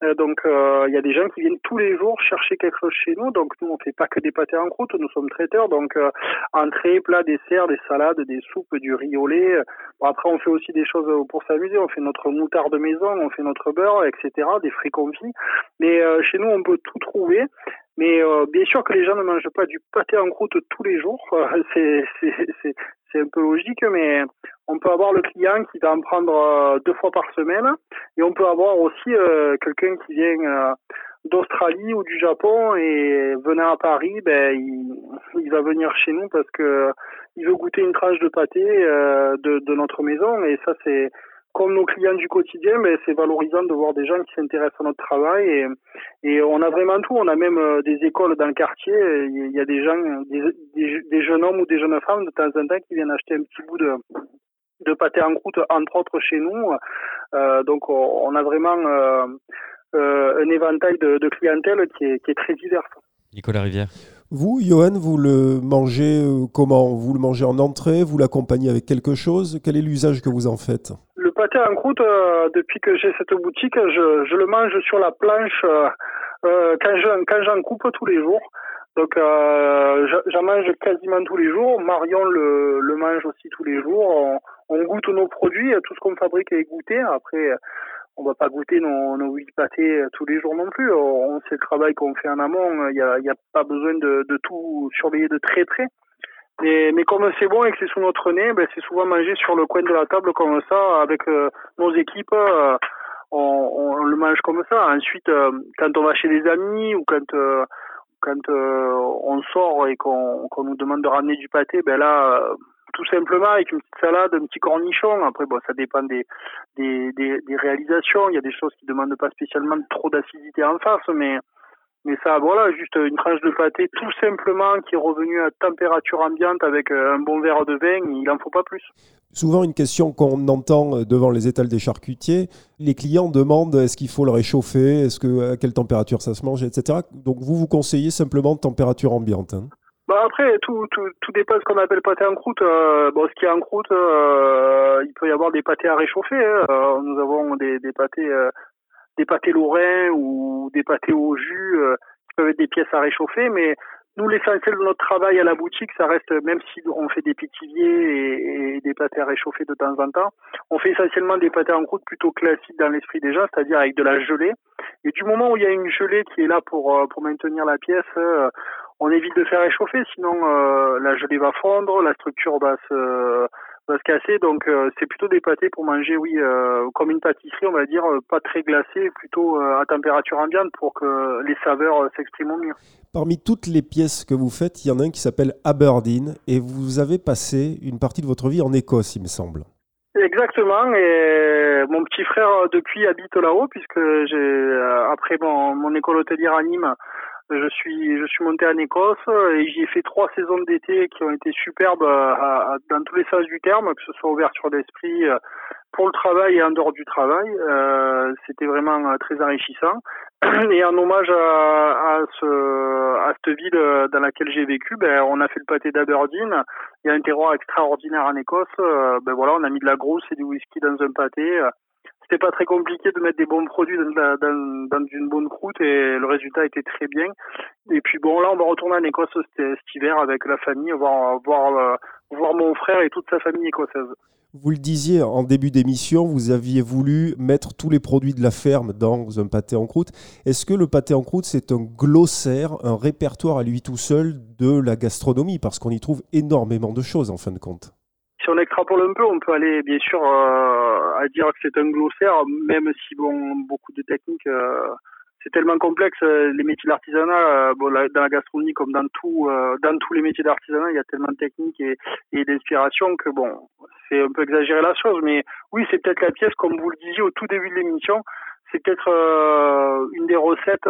Euh, donc euh, il y a des gens qui viennent tous les jours chercher quelque chose chez nous. Donc nous on fait pas que des pâtés en croûte, nous sommes traiteurs. Donc euh, entrée, plat, dessert, des salades, des soupes, du riz au lait. Bon, après on fait aussi des choses pour s'amuser. On fait notre moutarde maison, on fait notre beurre, etc. Des fruits confits. Mais euh, chez nous on peut tout trouver. Mais euh, bien sûr que les gens ne mangent pas du pâté en croûte tous les jours. Euh, (laughs) c'est c'est- un peu logique, mais on peut avoir le client qui va en prendre euh, deux fois par semaine. Et on peut avoir aussi euh, quelqu'un qui vient euh, d'Australie ou du Japon et venant à Paris, ben, il, va venir chez nous parce que il veut goûter une tranche de pâté de, de notre maison. Et ça, c'est comme nos clients du quotidien, mais c'est valorisant de voir des gens qui s'intéressent à notre travail. Et, et on a vraiment tout. On a même euh, des écoles dans le quartier. Il y a des gens, des, des, des jeunes hommes ou des jeunes femmes de temps en temps qui viennent acheter un petit bout de, de pâté en croûte, entre autres chez nous. Euh, donc on a vraiment euh, euh, un éventail de, de clientèle qui est, qui est très divers. Nicolas Rivière. Vous, Johan, vous le mangez comment? Vous le mangez en entrée? Vous l'accompagnez avec quelque chose? Quel est l'usage que vous en faites? Le pâté en croûte, euh, depuis que j'ai cette boutique, je, le mange sur la planche euh, euh, quand je- quand j'en coupe tous les jours. Donc je- j'en mange quasiment tous les jours. Marion le, mange aussi tous les jours. On, goûte nos produits, tout ce qu'on fabrique est goûté. Après, on va pas goûter nos, huit pâtés tous les jours non plus. On sait le travail qu'on fait en amont. Il y a, pas besoin de tout surveiller de très près. Mais, mais comme c'est bon et que c'est sous notre nez, ben c'est souvent mangé sur le coin de la table comme ça, avec euh, nos équipes. euh, on, on le mange comme ça. Ensuite, euh, quand on va chez les amis ou quand euh, quand euh, on sort et qu'on qu'on nous demande de ramener du pâté, ben là, euh, tout simplement avec une petite salade, un petit cornichon. Après, bon, ça dépend des des, des, des réalisations. Il y a des choses qui demandent pas spécialement trop d'acidité en face, mais mais ça, voilà, juste une tranche de pâté tout simplement qui est revenue à température ambiante avec euh, un bon verre de vin, il en faut pas plus. Souvent, une question qu'on entend euh, devant les étals des charcutiers, les clients demandent est-ce qu'il faut le réchauffer, est-ce que, à quelle température ça se mange, etc. Donc vous, vous conseillez simplement température ambiante. hein? Bah après, tout, tout, tout dépend de ce qu'on appelle pâté en croûte. Euh, bon, ce qui est en croûte, euh, il peut y avoir des pâtés à réchauffer. hein. Euh, nous avons des, des pâtés, des pâtés lorrains ou des pâtés au jus euh, qui peuvent être des pièces à réchauffer. Mais nous, l'essentiel de notre travail à la boutique, ça reste, même si on fait des pétiviers et, et des pâtés à réchauffer de temps en temps, on fait essentiellement des pâtés en croûte plutôt classiques dans l'esprit déjà, c'est-à-dire avec de la gelée. Et du moment où il y a une gelée qui est là pour, euh, pour maintenir la pièce, euh, on évite de faire réchauffer, sinon euh, la gelée va fondre, la structure va se va se casser. Donc euh, c'est plutôt des pâtés pour manger, oui, euh, comme une pâtisserie, on va dire, euh, pas très glacée, plutôt euh, à température ambiante pour que les saveurs s'expriment au mieux. Parmi toutes les pièces que vous faites, il y en a un qui s'appelle Aberdeen et vous avez passé une partie de votre vie en Écosse, il me semble. Exactement. Et mon petit frère depuis habite là-haut puisque j'ai après mon, mon école hôtelière à Nîmes, je suis je suis monté en Écosse et j'y ai fait trois saisons d'été qui ont été superbes à- dans tous les sens du terme, que ce soit ouverture d'esprit euh, pour le travail et en dehors du travail. Euh, C'était vraiment euh, très enrichissant. (clears throat) Et en hommage à, à, ce, à cette ville euh, dans laquelle j'ai vécu, ben, on a fait le pâté d'Aberdeen. Il y a un terroir extraordinaire en Écosse. Ben voilà, on a mis de la grousse et du whisky dans un pâté. C'était pas très compliqué de mettre des bons produits dans, une bonne croûte et le résultat était très bien. Et puis bon, là, on va retourner en Écosse cet, cet hiver avec la famille, voir, voir, euh, voir mon frère et toute sa famille écossaise. Vous le disiez en début d'émission, vous aviez voulu mettre tous les produits de la ferme dans un pâté en croûte. Est-ce que le pâté en croûte, c'est un glossaire, un répertoire à lui tout seul de la gastronomie? Parce qu'on y trouve énormément de choses en fin de compte. Si on extrapole un peu, on peut aller bien sûr euh, à dire que c'est un glossaire, même si bon, beaucoup de techniques, euh, c'est tellement complexe. euh, Les métiers d'artisanat, euh, bon, dans la gastronomie comme dans tout, euh, dans tous les métiers d'artisanat, il y a tellement de techniques et, d'inspiration que bon, c'est un peu exagéré la chose. Mais oui, c'est peut-être la pièce, comme vous le disiez au tout début de l'émission, c'est peut-être une des recettes.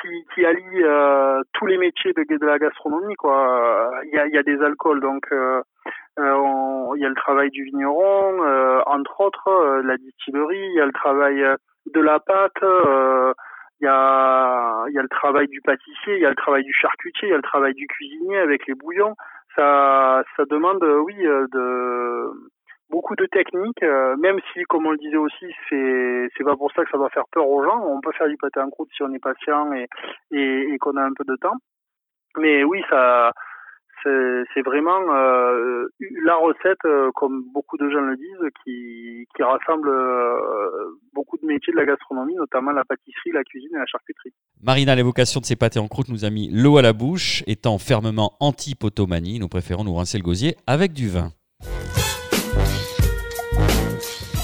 Qui, qui allie euh, tous les métiers de, de la gastronomie quoi. Il y a, il y a des alcools donc euh, euh, on- il y a le travail du vigneron, euh, entre autres, euh, la distillerie, il y a le travail euh, de la pâte, il y a, il y a le travail du pâtissier, il y a le travail du charcutier, il y a le travail du cuisinier avec les bouillons. Ça, ça demande, oui, de beaucoup de techniques, euh, même si, comme on le disait aussi, c'est c'est pas pour ça que ça doit faire peur aux gens. On peut faire du pâté en croûte si on est patient et, et, qu'on a un peu de temps. Mais oui, ça, c'est vraiment euh, la recette, euh, comme beaucoup de gens le disent, qui, qui rassemble beaucoup de métiers de la gastronomie, notamment la pâtisserie, la cuisine et la charcuterie. Marina, l'évocation de ces pâtés en croûte nous a mis l'eau à la bouche. Étant fermement anti-potomanie, nous préférons nous rincer le gosier avec du vin.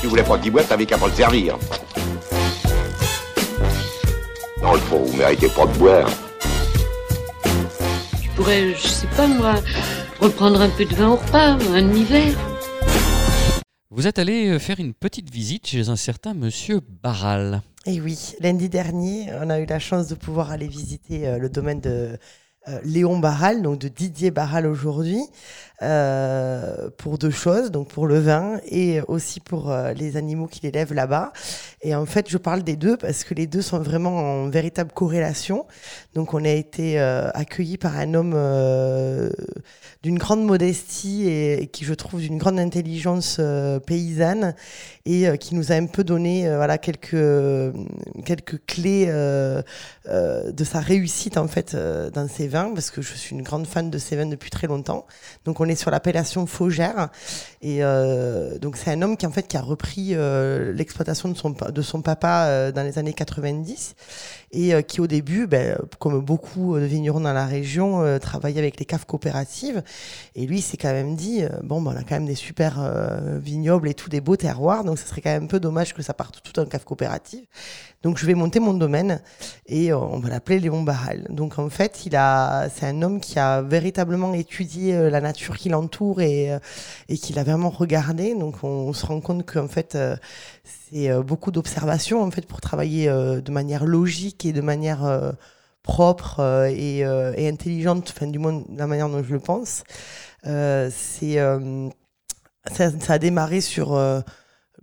Tu voulais pas qu'il boive, t'avais qu'à pas le servir. Dans le fond, vous méritez pas de boire. Je pourrais, je sais pas moi, reprendre un peu de vin au repas, un demi-verre. Vous êtes allé euh, faire une petite visite chez un certain monsieur Barral. Et oui, lundi dernier, on a eu la chance de pouvoir aller visiter euh, le domaine de euh, Léon Barral, donc de Didier Barral aujourd'hui, euh, pour deux choses, donc pour le vin et aussi pour euh, les animaux qu'il élève là-bas. Et en fait, je parle des deux parce que les deux sont vraiment en véritable corrélation. Donc, on a été euh, accueillis par un homme euh, d'une grande modestie et, qui, je trouve, d'une grande intelligence paysanne et qui nous a un peu donné voilà quelques quelques clés de sa réussite en fait dans ses vins parce que je suis une grande fan de ses vins depuis très longtemps. Donc on sur l'appellation Faugère et euh, donc c'est un homme qui en fait qui a repris euh, l'exploitation de son de son papa euh, dans les années 90 et qui au début, ben, comme beaucoup de vignerons dans la région, travaillait avec les caves coopératives. Et lui, s'est quand même dit, bon, ben, on a quand même des super vignobles et tout, des beaux terroirs, donc ce serait quand même un peu dommage que ça parte tout en cave coopérative. Donc je vais monter mon domaine et euh, on va l'appeler Léon Barral. Donc en fait, il a, c'est un homme qui a véritablement étudié euh, la nature qui l'entoure et, euh, et qui l'a vraiment regardé. Donc on, se rend compte qu'en fait, c'est beaucoup d'observations en fait pour travailler de manière logique et de manière propre et, intelligente, enfin du moins de la manière dont je le pense. Euh, c'est ça, a démarré sur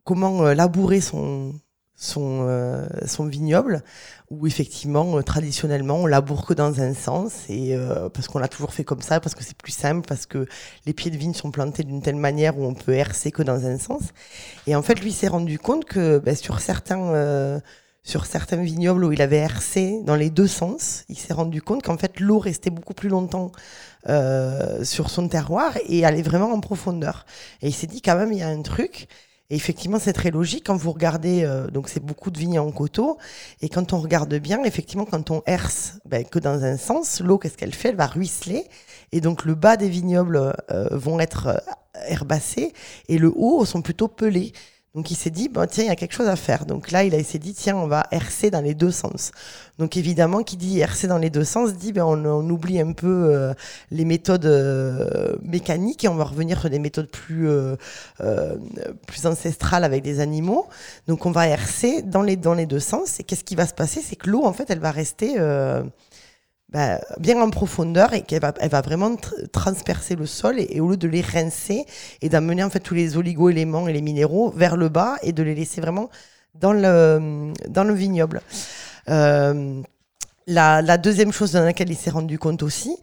comment labourer son son, euh, son vignoble où effectivement euh, traditionnellement on laboure que dans un sens et euh, parce qu'on l'a toujours fait comme ça parce que c'est plus simple parce que les pieds de vigne sont plantés d'une telle manière où on peut hercer que dans un sens et en fait lui s'est rendu compte que ben, sur certains euh, sur certains vignobles où il avait hercé dans les deux sens, il s'est rendu compte qu'en fait l'eau restait beaucoup plus longtemps euh, sur son terroir et allait vraiment en profondeur. Et il s'est dit quand même il y a un truc. Et effectivement, c'est très logique quand vous regardez. euh, donc, c'est beaucoup de vignes en coteau. Et quand on regarde bien, effectivement, quand on herse ben, que dans un sens, l'eau, qu'est-ce qu'elle fait? Elle va ruisseler. Et donc, le bas des vignobles euh, vont être euh, herbacés et le haut sont plutôt pelés. Donc il s'est dit, bon, tiens, il y a quelque chose à faire. Donc là, il s'est dit, tiens, on va hercer dans les deux sens. Donc évidemment, qui dit hercer dans les deux sens, dit, ben, on, oublie un peu euh, les méthodes euh, mécaniques et on va revenir sur des méthodes plus, euh, plus ancestrales avec des animaux. Donc on va hercer dans les, dans les deux sens. Et qu'est-ce qui va se passer? C'est que l'eau, en fait, elle va rester... bah, bien en profondeur et qu'elle va, elle va vraiment tr- transpercer le sol et, et au lieu de les rincer et d'amener en fait tous les oligo-éléments et les minéraux vers le bas et de les laisser vraiment dans le, dans le vignoble. Euh, la, la deuxième chose dans laquelle il s'est rendu compte aussi,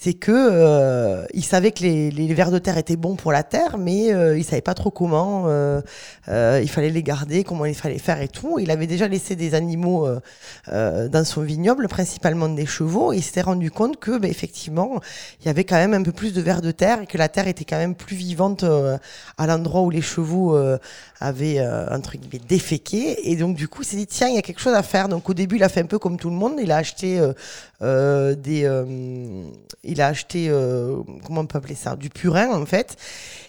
c'est que euh, il savait que les, les vers de terre étaient bons pour la terre, mais euh, il savait pas trop comment euh, euh, il fallait les garder, comment il fallait faire et tout. Il avait déjà laissé des animaux euh, euh, dans son vignoble, principalement des chevaux, et il s'était rendu compte que, ben, effectivement, il y avait quand même un peu plus de vers de terre et que la terre était quand même plus vivante à l'endroit où les chevaux avaient entre guillemets déféqué. Et donc du coup, il s'est dit tiens, il y a quelque chose à faire. Donc au début, il a fait un peu comme tout le monde. Il a acheté euh, des, euh, il a acheté euh, comment on peut appeler ça, du purin en fait.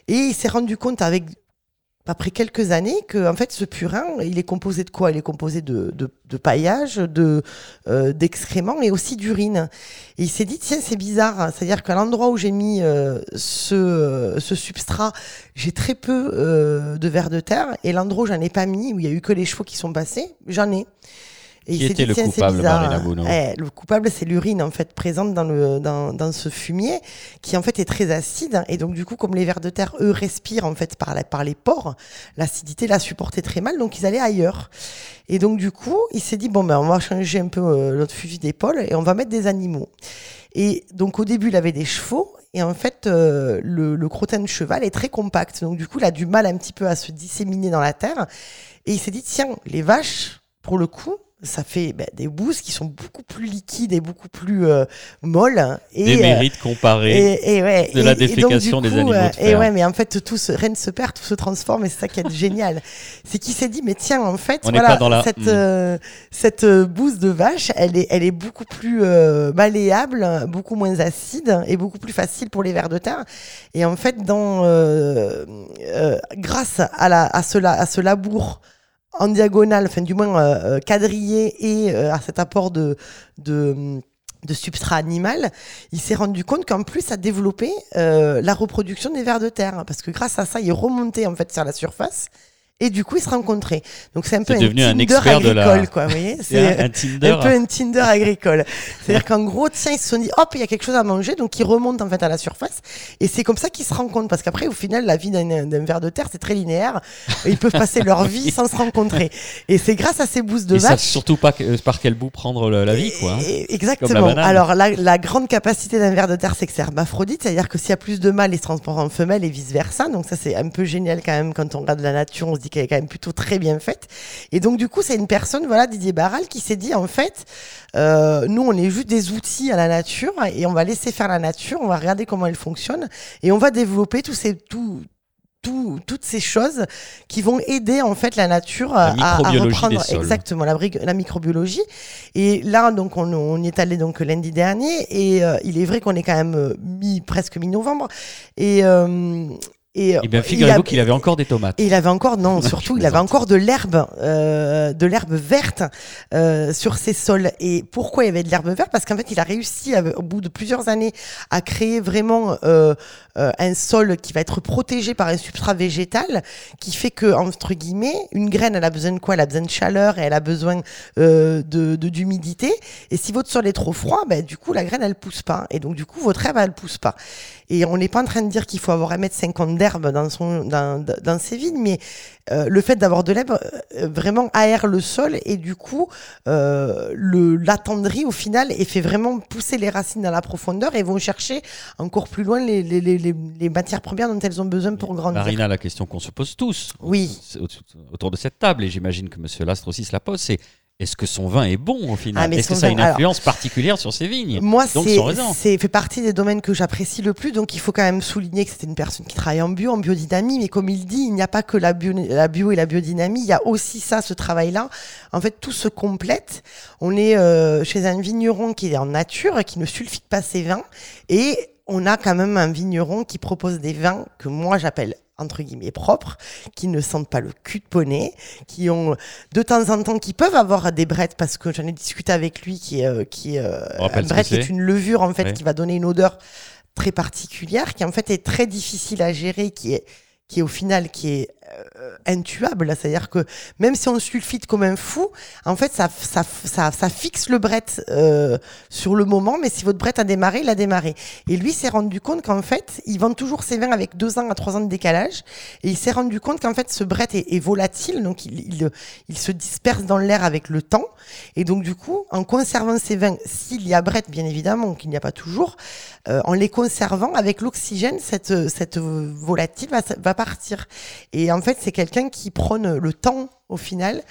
Et il s'est rendu compte avec après quelques années que en fait ce purin il est composé de quoi? Il est composé de, de, de paillage, de euh, d'excréments et aussi d'urine. Et il s'est dit tiens c'est bizarre, hein. c'est-à-dire qu'à l'endroit où j'ai mis euh, ce euh, ce substrat, j'ai très peu euh, de vers de terre et l'endroit où j'en ai pas mis où il y a eu que les chevaux qui sont passés, j'en ai. Et Qui il était le tiens, c'est coupable. Marina Bono Eh, Le coupable, c'est l'urine en fait présente dans le dans, dans ce fumier qui en fait est très acide et donc du coup comme les vers de terre eux respirent en fait par la, par les pores, l'acidité la supportait très mal donc ils allaient ailleurs. Et donc du coup, il s'est dit bon ben on va changer un peu euh, notre fusil d'épaule et on va mettre des animaux. Et donc au début, il avait des chevaux et en fait euh, le, le crottin de cheval est très compact. Donc du coup, il a du mal un petit peu à se disséminer dans la terre et il s'est dit tiens, les vaches pour le coup, ça fait ben, des bousses qui sont beaucoup plus liquides et beaucoup plus euh, molles. Et, Des euh, mérites comparés. et, et ouais, de et- la et donc, défécation des coup, animaux de euh, Et fer. ouais, mais en fait, tout se, rien ne se perd, tout se transforme, et c'est ça qui est génial. (laughs) C'est qu'il s'est dit, mais tiens, en fait, On voilà, la- cette, euh, cette bouse de vache, elle est, elle est beaucoup plus euh, malléable, beaucoup moins acide et beaucoup plus facile pour les vers de terre. Et en fait, dans, euh, euh, grâce à, la, à, ce, à ce labour en diagonale, enfin du moins euh, euh, quadrillé et euh, à cet apport de, de, de substrat animal, il s'est rendu compte qu'en plus ça développait euh, la reproduction des vers de terre. Parce que grâce à ça il remontait en fait sur la surface et du coup ils se rencontraient. Donc c'est un peu devenu un Tinder de agricole la- quoi, vous voyez (laughs) C'est un- un Tinder. un peu un Tinder agricole. C'est-à-dire qu'en gros, tiens, ils se sont dit, hop, il y a quelque chose à manger, donc ils remontent en fait à la surface. Et c'est comme ça qu'ils se rencontrent, parce qu'après, au final, la vie d'un d'un ver de terre, c'est très linéaire. Ils peuvent passer leur (laughs) vie sans se rencontrer. Et c'est grâce à ces bousses de Ils savent surtout pas que- euh, par quel bout prendre le- la vie, quoi. hein. La Exactement. Alors la, la grande capacité d'un ver de terre, c'est que c'est hermaphrodite, c'est-à-dire que s'il y a plus de mâles, il se transporte en femelle et vice versa. Donc ça, c'est un peu génial quand même quand on regarde la nature, on se dit qu'elle est quand même plutôt très bien faite. Et donc du coup, c'est une personne, voilà, Didier Barral, qui s'est dit en fait, euh, nous, on est juste des outils à la nature et on va laisser faire la nature, on va regarder comment elle fonctionne et on va développer tous ces tout tout- toutes ces choses qui vont aider en fait la nature à, à- à microbiologie reprendre exactement la, microbiologie et là donc on, on y est allé donc lundi dernier et euh, il est vrai qu'on est quand même euh, mi presque mi-novembre et euh, et, Eh bien, il figurez-vous qu'il avait encore des tomates. et il avait encore, non, (laughs) surtout, il avait encore de l'herbe, euh, de l'herbe verte euh, sur ses sols. Et pourquoi il y avait de l'herbe verte? Parce qu'en fait, il a réussi, euh, au bout de plusieurs années, à créer vraiment euh, euh, un sol qui va être protégé par un substrat végétal, qui fait que, entre guillemets, une graine, elle a besoin de quoi? Elle a besoin de chaleur et elle a besoin euh, de d'humidité. Et si votre sol est trop froid, ben, du coup, la graine, elle pousse pas. Et donc, du coup, votre herbe, elle pousse pas. Et on n'est pas en train de dire qu'il faut avoir 1m50 d'herbe dans, son, dans, dans ses vignes, mais euh, le fait d'avoir de l'herbe euh, vraiment aère le sol et du coup euh, l'attendrit au final et fait vraiment pousser les racines dans la profondeur et vont chercher encore plus loin les, les, les, les- les matières premières dont elles ont besoin pour grandir. Marina, la question qu'on se pose tous Oui. au- autour de cette table, et j'imagine que Monsieur Lastre aussi se la pose, c'est est-ce que son vin est bon au Ah, final mais Est-ce que ça a une alors- influence particulière sur ses vignes (laughs) Moi, c'est fait partie des domaines que j'apprécie le plus. Donc, il faut quand même souligner que c'était une personne qui travaille en bio, en biodynamie. Mais comme il dit, il n'y a pas que la bio, la bio et la biodynamie. Il y a aussi ça, ce travail-là. En fait, tout se complète. On est euh, chez un vigneron qui est en nature, qui ne sulfite pas ses vins. Et on a quand même un vigneron qui propose des vins que moi j'appelle entre guillemets propres, qui ne sentent pas le cul de poney, qui ont de temps en temps, qui peuvent avoir des brettes, parce que j'en ai discuté avec lui, qui est, euh, qui est euh, un brette est c'est. une levure en fait qui va donner une odeur très particulière, qui en fait est très difficile à gérer, qui est qui est au final qui est euh, intuable, c'est-à-dire que même si on sulfite comme un fou, en fait ça, ça, ça, ça fixe le bret euh, sur le moment, mais si votre bret a démarré, il a démarré. Et lui s'est rendu compte qu'en fait, il vend toujours ses vins avec deux ans à trois ans de décalage, et il s'est rendu compte qu'en fait ce bret est, volatile, donc il, il, il se disperse dans l'air avec le temps, et donc du coup, en conservant ces vins, s'il y a bret bien évidemment, qu'il n'y a pas toujours, euh, en les conservant avec l'oxygène, cette, cette volatile va, va partir. Et en fait, c'est quelqu'un qui prône le temps au final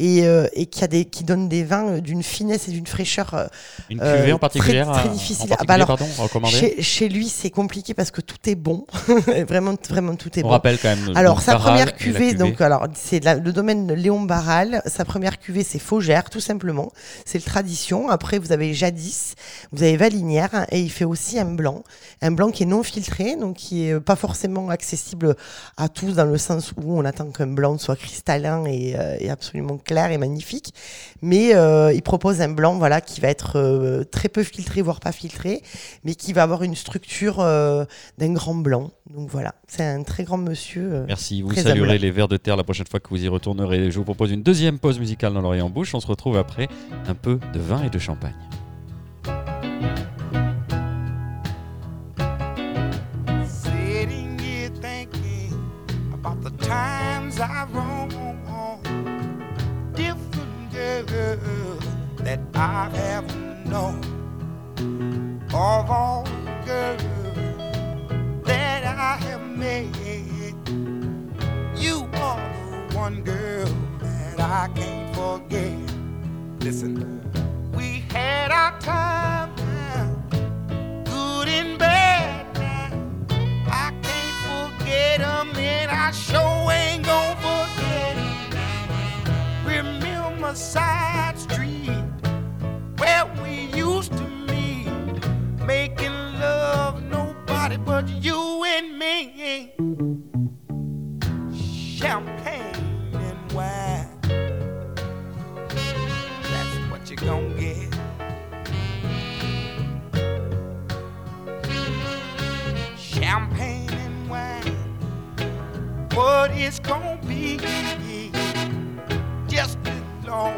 et, euh, et qui a des qui donne des vins euh, d'une finesse et d'une fraîcheur euh, Une euh, cuvée en particulier, très, très difficile. en Ah bah alors, pardon, chez, chez lui c'est compliqué parce que tout est bon (laughs) vraiment vraiment tout est On bon rappelle quand même. alors sa première cuvée, donc alors c'est le domaine de Léon Barral. Sa première cuvée c'est Faugère, tout simplement. C'est le tradition. Après vous avez Jadis, vous avez Valinière et il fait aussi un blanc, un blanc qui est non filtré, donc qui est pas forcément accessible à tous dans le sens où on attend qu'un blanc soit cristallin et, euh, et absolument clair et magnifique. Mais euh, il propose un blanc, voilà, qui va être euh, très peu filtré, voire pas filtré, mais qui va avoir une structure euh, d'un grand blanc. Donc voilà, c'est un très grand monsieur. Merci, vous saluerez humble. les vers de terre la prochaine fois que vous y retournerez. Je vous propose une deuxième pause musicale dans l'Orient Bouche. On se retrouve après un peu de vin et de champagne. That I have known. Of all girls that I have met, you are the one girl that I can't forget. Listen, we had our time now, good and bad now. I can't and I sure ain't gon' forget 'em. Remember side street where we used to meet, making love, nobody but you and me. Champagne and wine, that's what you gon' get. champagne and wine. What it's gonna be just as long,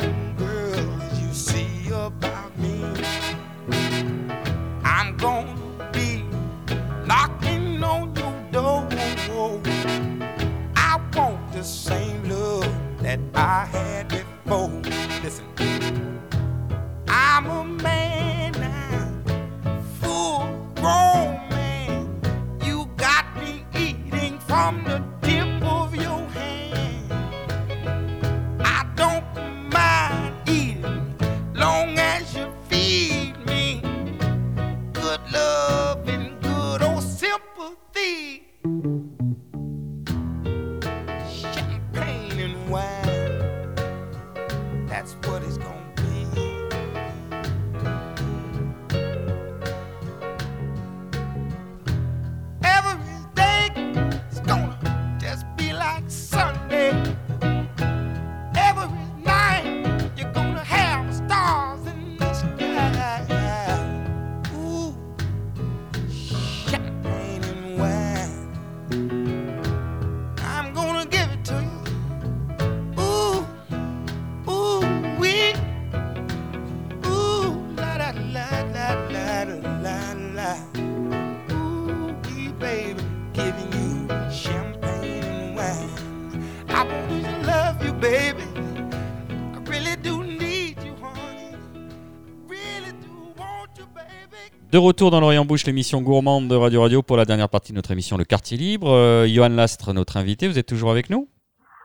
De retour dans l'Orient Bouche, l'émission gourmande de Radio Radio pour la dernière partie de notre émission Le Quartier Libre. Euh, Johan Lastre, notre invité, vous êtes toujours avec nous?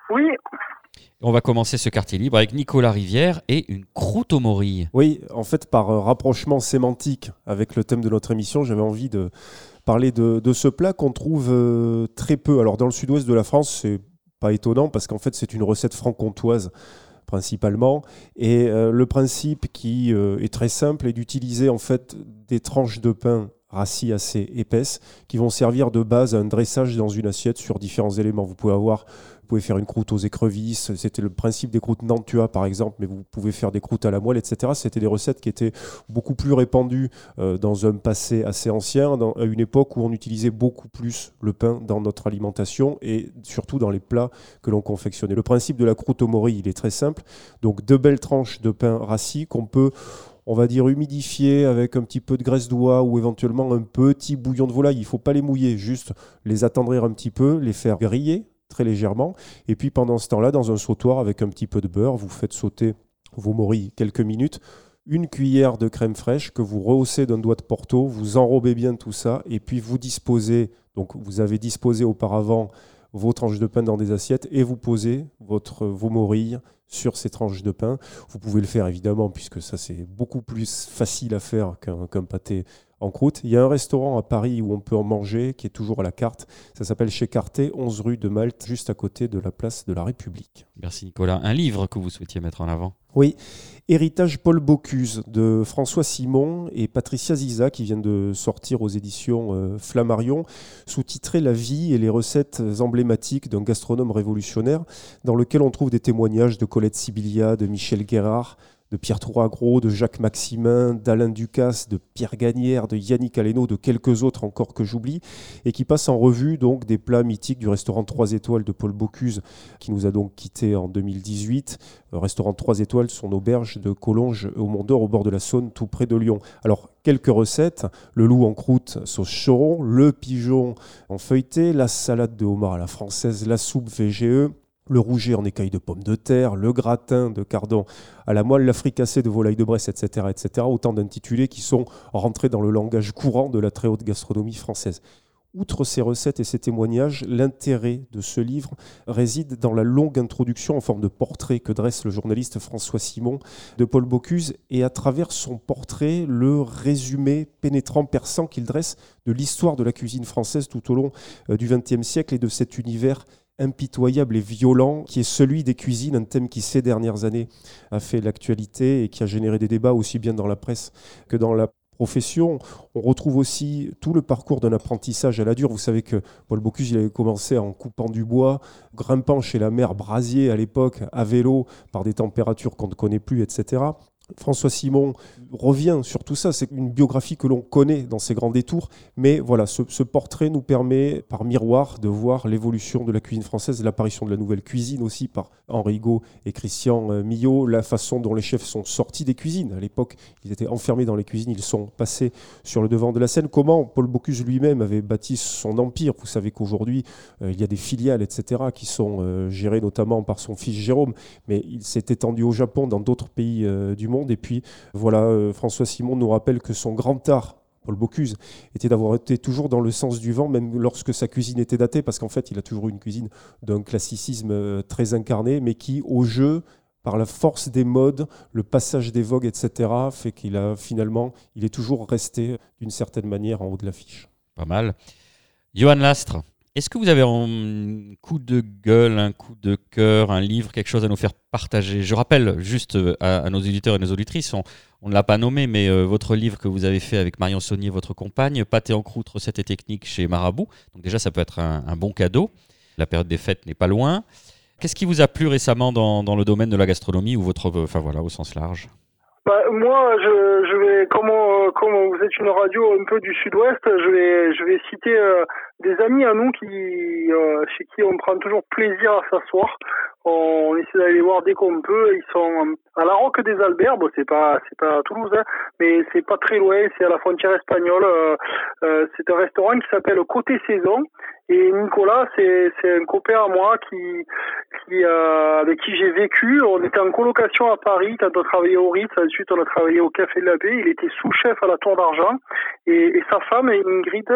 Oui, On va commencer ce Quartier Libre avec Nicolas Rivière et une croûte aux morilles. Oui, en fait, par euh, rapprochement sémantique avec le thème de notre émission, j'avais envie de parler de, de ce plat qu'on trouve euh, très peu. Alors, dans le sud-ouest de la France, c'est pas étonnant parce qu'en fait, c'est une recette franc-comtoise principalement. Et euh, le principe qui euh, est très simple est d'utiliser en fait des tranches de pain rassis assez épaisses qui vont servir de base à un dressage dans une assiette sur différents éléments. Vous pouvez avoir pouvez faire une croûte aux écrevisses. C'était le principe des croûtes Nantua, par exemple, mais vous pouvez faire des croûtes à la moelle, etc. C'était des recettes qui étaient beaucoup plus répandues euh, dans un passé assez ancien, à une époque où on utilisait beaucoup plus le pain dans notre alimentation et surtout dans les plats que l'on confectionnait. Le principe de la croûte au mori, il est très simple. Donc, deux belles tranches de pain rassis qu'on peut on va dire humidifier avec un petit peu de graisse d'oie ou éventuellement un petit bouillon de volaille. Il ne faut pas les mouiller, juste les attendrir un petit peu, les faire griller très légèrement. Et puis pendant ce temps-là, dans un sautoir avec un petit peu de beurre, vous faites sauter vos morilles quelques minutes. Une cuillère de crème fraîche que vous rehaussez d'un doigt de porto, vous enrobez bien tout ça et puis vous disposez, donc vous avez disposé auparavant vos tranches de pain dans des assiettes et vous posez votre, vos morilles sur ces tranches de pain. Vous pouvez le faire évidemment, puisque ça c'est beaucoup plus facile à faire qu'un qu'un pâté en croûte. Il y a un restaurant à Paris où on peut en manger, qui est toujours à la carte. Ça s'appelle Chez Carté, 11 rue de Malte, juste à côté de la place de la République. Merci Nicolas. Un livre que vous souhaitiez mettre en avant? Oui, Héritage Paul Bocuse de François Simon et Patricia Ziza qui viennent de sortir aux éditions euh, Flammarion, sous-titré La vie et les recettes emblématiques d'un gastronome révolutionnaire, dans lequel on trouve des témoignages de Colette Sibilia, de Michel Guérard, de Pierre Troisgros, de Jacques Maximin, d'Alain Ducasse, de Pierre Gagnère, de Yannick Aleno, de quelques autres encore que j'oublie, et qui passe en revue donc des plats mythiques du restaurant 3 étoiles de Paul Bocuse, qui nous a donc quittés en 2018. Le restaurant 3 étoiles, son auberge de Collonges au Mont d'Or, au bord de la Saône, tout près de Lyon. Alors, quelques recettes. Le loup en croûte sauce choron, le pigeon en feuilleté, la salade de homard à la française, la soupe VGE, le rouget en écailles de pommes de terre, le gratin de cardon à la moelle, la fricassée de volaille de Bresse, etc., etc. Autant d'intitulés qui sont rentrés dans le langage courant de la très haute gastronomie française. Outre ces recettes et ces témoignages, l'intérêt de ce livre réside dans la longue introduction en forme de portrait que dresse le journaliste François Simon de Paul Bocuse et à travers son portrait, le résumé pénétrant, perçant qu'il dresse de l'histoire de la cuisine française tout au long euh, du XXe siècle et de cet univers impitoyable et violent qui est celui des cuisines, un thème qui ces dernières années a fait l'actualité et qui a généré des débats aussi bien dans la presse que dans la profession. On retrouve aussi tout le parcours d'un apprentissage à la dure. Vous savez que Paul Bocuse, il avait commencé en coupant du bois, grimpant chez la mère Brasier à l'époque, à vélo, par des températures qu'on ne connaît plus, etc. François Simon revient sur tout ça. C'est une biographie que l'on connaît dans ses grands détours. Mais voilà, ce, portrait nous permet, par miroir, de voir l'évolution de la cuisine française, l'apparition de la nouvelle cuisine aussi par Henri Higo et Christian euh, Millot, la façon dont les chefs sont sortis des cuisines. À l'époque, ils étaient enfermés dans les cuisines, ils sont passés sur le devant de la scène. Comment Paul Bocuse lui-même avait bâti son empire. Vous savez qu'aujourd'hui, euh, il y a des filiales, etc., qui sont euh, gérées notamment par son fils Jérôme. Mais il s'est étendu au Japon, dans d'autres pays du monde. Et puis, voilà, euh, François Simon nous rappelle que son grand art, Paul Bocuse, était d'avoir été toujours dans le sens du vent, même lorsque sa cuisine était datée, parce qu'en fait, il a toujours eu une cuisine d'un classicisme euh, très incarné, mais qui, au jeu, par la force des modes, le passage des vogues, etc., fait qu'il a finalement, il est toujours resté d'une certaine manière en haut de l'affiche. Pas mal. Johan Lastre, est-ce que vous avez un coup de gueule, un coup de cœur, un livre, quelque chose à nous faire partager? Je rappelle juste euh, à, nos auditeurs et nos auditrices, on, ne l'a pas nommé, mais euh, votre livre que vous avez fait avec Marion Saunier, votre compagne, Pâté en croûte, recettes et techniques chez Marabout. Donc déjà, ça peut être un, bon cadeau. La période des fêtes n'est pas loin. Qu'est-ce qui vous a plu récemment dans, dans le domaine de la gastronomie ou votre, enfin voilà, au sens large? Bah, moi, je, je vais, comme, euh, comme vous êtes une radio un peu du sud-ouest, je vais, je vais citer euh, des amis à nous qui, euh, chez qui on prend toujours plaisir à s'asseoir. On essaie d'aller les voir dès qu'on peut. Ils sont à la Roque des Alberts. Bon, c'est pas, c'est pas à Toulouse, hein, mais c'est pas très loin. C'est à la frontière espagnole. Euh, euh, c'est un restaurant qui s'appelle Côté Saison. Et Nicolas, c'est, c'est un copain à moi qui, qui, euh, avec qui j'ai vécu. On était en colocation à Paris quand on travaillait au Ritz. Ensuite, on a travaillé au Café de la Paix. Il était sous-chef à la Tour d'Argent. Et, et sa femme, Ingrid,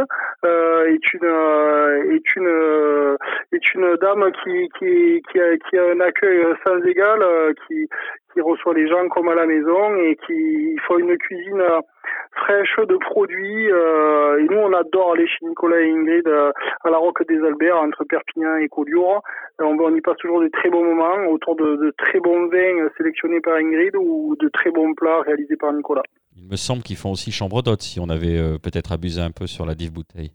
euh, est une, euh, est une, est une dame qui, qui, qui a, qui a un accueil sans égal, euh, qui, qui reçoit les gens comme à la maison et qui font une cuisine euh, fraîche de produits. euh, et nous, on adore aller chez Nicolas et Ingrid euh, à la Roque des Alberts, entre Perpignan et Collioure. Et On, y passe toujours des très bons moments autour de, de très bons vins sélectionnés par Ingrid ou de très bons plats réalisés par Nicolas. Il me semble qu'ils font aussi chambre d'hôte si on avait euh, peut-être abusé un peu sur la dive bouteille.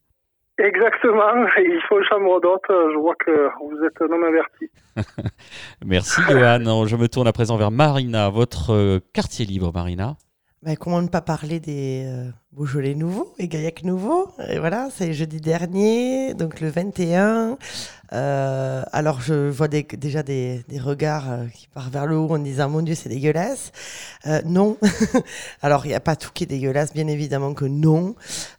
Exactement, (laughs) il faut une chambre d'hôte. Je vois que vous êtes un homme averti. (laughs) Merci Johan. Je me tourne à présent vers Marina, votre euh, quartier libre, Marina. Bah, comment ne pas parler des euh, Beaujolais nouveaux et Gaillac nouveaux Et voilà, c'est jeudi dernier, donc le 21. Euh, alors, je vois des- déjà des, des regards euh, qui partent vers le haut en disant Mon Dieu, c'est dégueulasse. Euh, non. (laughs) alors, il n'y a pas tout qui est dégueulasse, bien évidemment que non.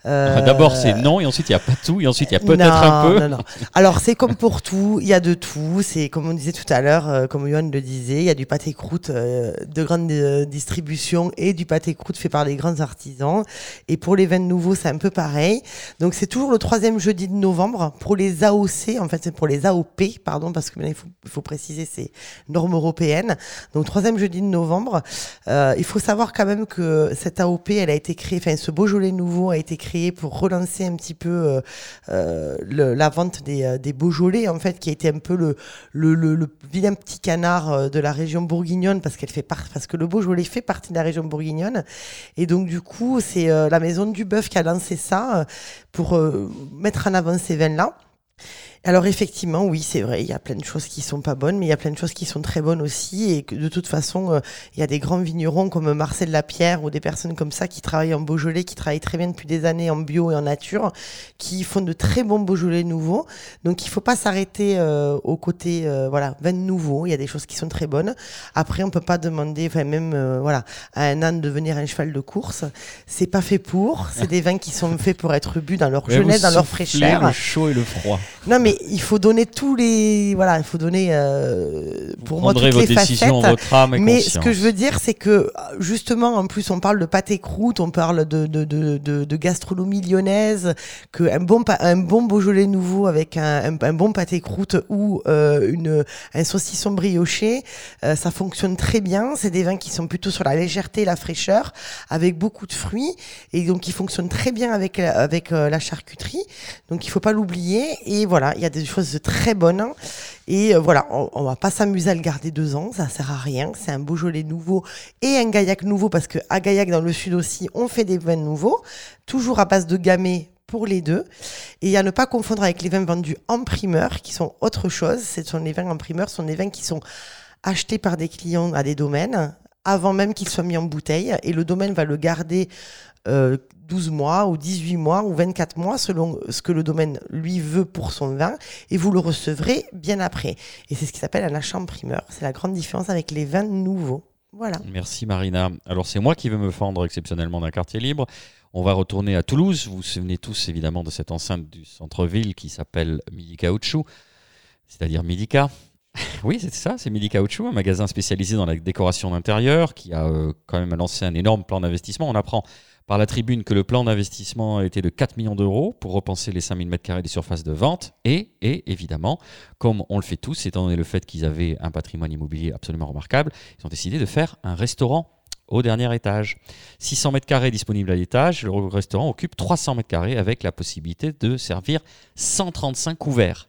Euh, D'abord, c'est non, et ensuite, il n'y a pas tout, et ensuite, il y a peut-être un peu. Non, non. Alors, c'est comme pour tout, il y a de tout. C'est comme on disait tout à l'heure, euh, comme Johan le disait, il y a du pâté croûte de grande distribution et du pâté croûte fait par des grands artisans. Et pour les vins nouveaux, c'est un peu pareil. Donc, c'est toujours le troisième jeudi de novembre. Pour les AOC, en fait, c'est pour les AOP, pardon, parce que maintenant, il faut, préciser, c'est normes européennes. Donc, troisième jeudi de novembre. Euh, il faut savoir quand même que cette AOP, elle a été créée, enfin, ce Beaujolais nouveau a été créé pour relancer un petit peu euh, euh, la vente des, euh, des Beaujolais, en fait, qui a été un peu le, le, le- vilain petit canard euh, de la région bourguignonne, parce qu'elle fait part, parce que le Beaujolais fait partie de la région bourguignonne. Et donc, du coup, c'est euh, la maison du bœuf qui a lancé ça euh, pour euh, mettre en avant ces vins-là. Alors effectivement, oui, c'est vrai, il y a plein de choses qui sont pas bonnes, mais il y a plein de choses qui sont très bonnes aussi, et que de toute façon, euh, il y a des grands vignerons comme Marcel Lapierre ou des personnes comme ça qui travaillent en Beaujolais, qui travaillent très bien depuis des années en bio et en nature, qui font de très bons Beaujolais nouveaux. Donc il faut pas s'arrêter euh, au côté, euh, voilà, vin nouveau. Il y a des choses qui sont très bonnes. Après, on peut pas demander, enfin même, euh, voilà, à un âne de devenir un cheval de course. C'est pas fait pour. C'est (laughs) des vins qui sont faits pour être bu dans leur jeunesse, dans leur fraîcheur. Le chaud et le froid. Non, mais il faut donner tous les. Voilà, il faut donner euh, pour moi prendrez toutes les décisions facettes. votre âme et mais conscience. ce que je veux dire, c'est que justement, en plus, on parle de pâté croûte, on parle de, de, de, de, de gastronomie lyonnaise, qu'un bon, un bon Beaujolais nouveau avec un, un, un bon pâté croûte ou euh, une, un saucisson brioché, euh, ça fonctionne très bien. C'est des vins qui sont plutôt sur la légèreté et la fraîcheur, avec beaucoup de fruits, et donc ils fonctionnent très bien avec, avec euh, la charcuterie. Donc il faut pas l'oublier. Et voilà, il y a des choses très bonnes. Et euh, voilà, on, on va pas s'amuser à le garder deux ans, ça sert à rien. C'est un Beaujolais nouveau et un Gaillac nouveau parce que à Gaillac dans le sud aussi, on fait des vins nouveaux, toujours à base de gamay pour les deux. Et à ne pas confondre avec les vins vendus en primeur, qui sont autre chose. Ce sont les vins en primeur, ce sont des vins qui sont achetés par des clients à des domaines avant même qu'ils soient mis en bouteille. Et le domaine va le garder euh, 12 mois ou 18 mois ou 24 mois selon ce que le domaine lui veut pour son vin et vous le recevrez bien après. Et c'est ce qui s'appelle un achat en primeur. C'est la grande différence avec les vins nouveaux. Voilà. Merci Marina. Alors c'est moi qui vais me fendre exceptionnellement d'un quartier libre. On va retourner à Toulouse. Vous vous souvenez tous évidemment de cette enceinte du centre-ville qui s'appelle Midi Caoutchouc, c'est-à-dire Midica. (laughs) Oui, c'est ça, c'est Midi Caoutchouc, un magasin spécialisé dans la décoration d'intérieur qui a euh, quand même lancé un énorme plan d'investissement. On apprend par la tribune que le plan d'investissement était de 4 millions d'euros pour repenser les 5000 m2 des surfaces de vente. Et, et évidemment, comme on le fait tous, étant donné le fait qu'ils avaient un patrimoine immobilier absolument remarquable, ils ont décidé de faire un restaurant au dernier étage. 600 mètres carrés disponibles à l'étage, le restaurant occupe 300 mètres carrés avec la possibilité de servir 135 couverts.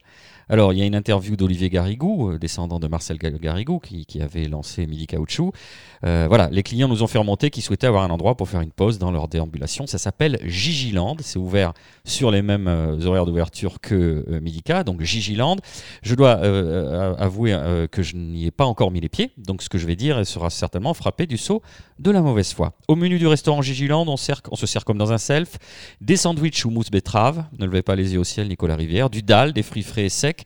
Alors, il y a une interview d'Olivier Garrigou, euh, descendant de Marcel Ga- Garrigou, qui, avait lancé Midi Caoutchouc. Euh, voilà, les clients nous ont fait remonter qu'ils souhaitaient avoir un endroit pour faire une pause dans leur déambulation. Ça s'appelle Gigiland. C'est ouvert sur les mêmes euh, horaires d'ouverture que Midica, donc Gigiland. Je dois avouer que je n'y ai pas encore mis les pieds, donc ce que je vais dire sera certainement frappé du saut de la mauvaise foi. Au menu du restaurant Gigiland, on, sert- se sert comme dans un self, des sandwichs ou mousse betterave, ne levez pas les yeux au ciel Nicolas Rivière, du dalle, des fruits frais et secs.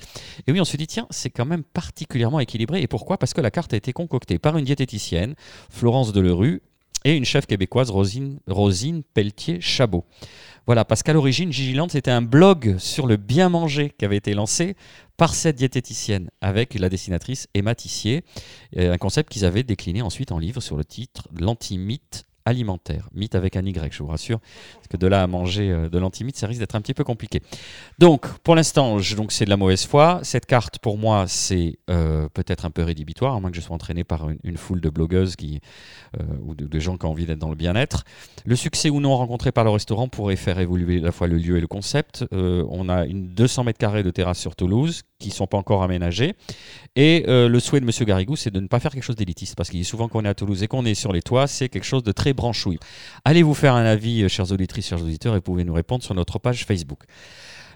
Et oui, on se dit, tiens, c'est quand même particulièrement équilibré. Et pourquoi? Parce que la carte a été concoctée par une diététicienne, Florence Delerue, et une chef québécoise, Rosine, Pelletier-Chabot. Voilà, parce qu'à l'origine, Gigiland, c'était un blog sur le bien manger qui avait été lancé par cette diététicienne avec la dessinatrice Emma Tissier, euh, un concept qu'ils avaient décliné ensuite en livre sur le titre L'antimythe alimentaire. Mythe avec un Y, je vous rassure, parce que de là à manger euh, de l'antimythe, ça risque d'être un petit peu compliqué. Donc, pour l'instant, c'est de la mauvaise foi. Cette carte, pour moi, c'est euh, peut-être un peu rédhibitoire, à moins que je sois entraîné par une, foule de blogueuses qui, euh, ou de, gens qui ont envie d'être dans le bien-être. Le succès ou non rencontré par le restaurant pourrait faire évoluer à la fois le lieu et le concept. On a une 200 mètres carrés de terrasse sur Toulouse qui ne sont pas encore aménagés. Et le souhait de M. Garrigou, c'est de ne pas faire quelque chose d'élitiste, parce qu'il dit souvent qu'on est à Toulouse et qu'on est sur les toits, c'est quelque chose de très branchouille. Allez vous faire un avis, euh, chers auditrices, chers auditeurs, et pouvez nous répondre sur notre page Facebook.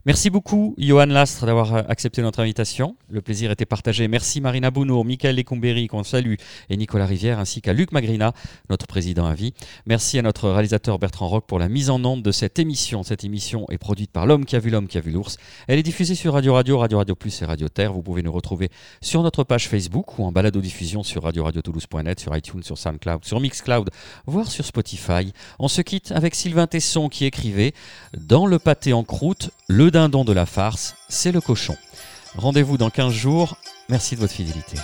Merci beaucoup, Johan Lastre, d'avoir euh, accepté notre invitation. Le plaisir était partagé. Merci Marina Bounour, Michael Lecumberi, qu'on salue, et Nicolas Rivière, ainsi qu'à Luc Magrina, notre président à vie. Merci à notre réalisateur Bertrand Roch pour la mise en onde de cette émission. Cette émission est produite par l'homme qui a vu l'homme qui a vu l'ours. Elle est diffusée sur Radio Radio, Radio Radio Plus et Radio Terre. Vous pouvez nous retrouver sur notre page Facebook ou en balado-diffusion sur radio-radio-toulouse.net, sur iTunes, sur SoundCloud, sur Mixcloud, voire sur Spotify. On se quitte avec Sylvain Tesson qui écrivait Dans le pâté en croûte, le dindon de la farce, c'est le cochon. Rendez-vous dans 15 jours. Merci de votre fidélité.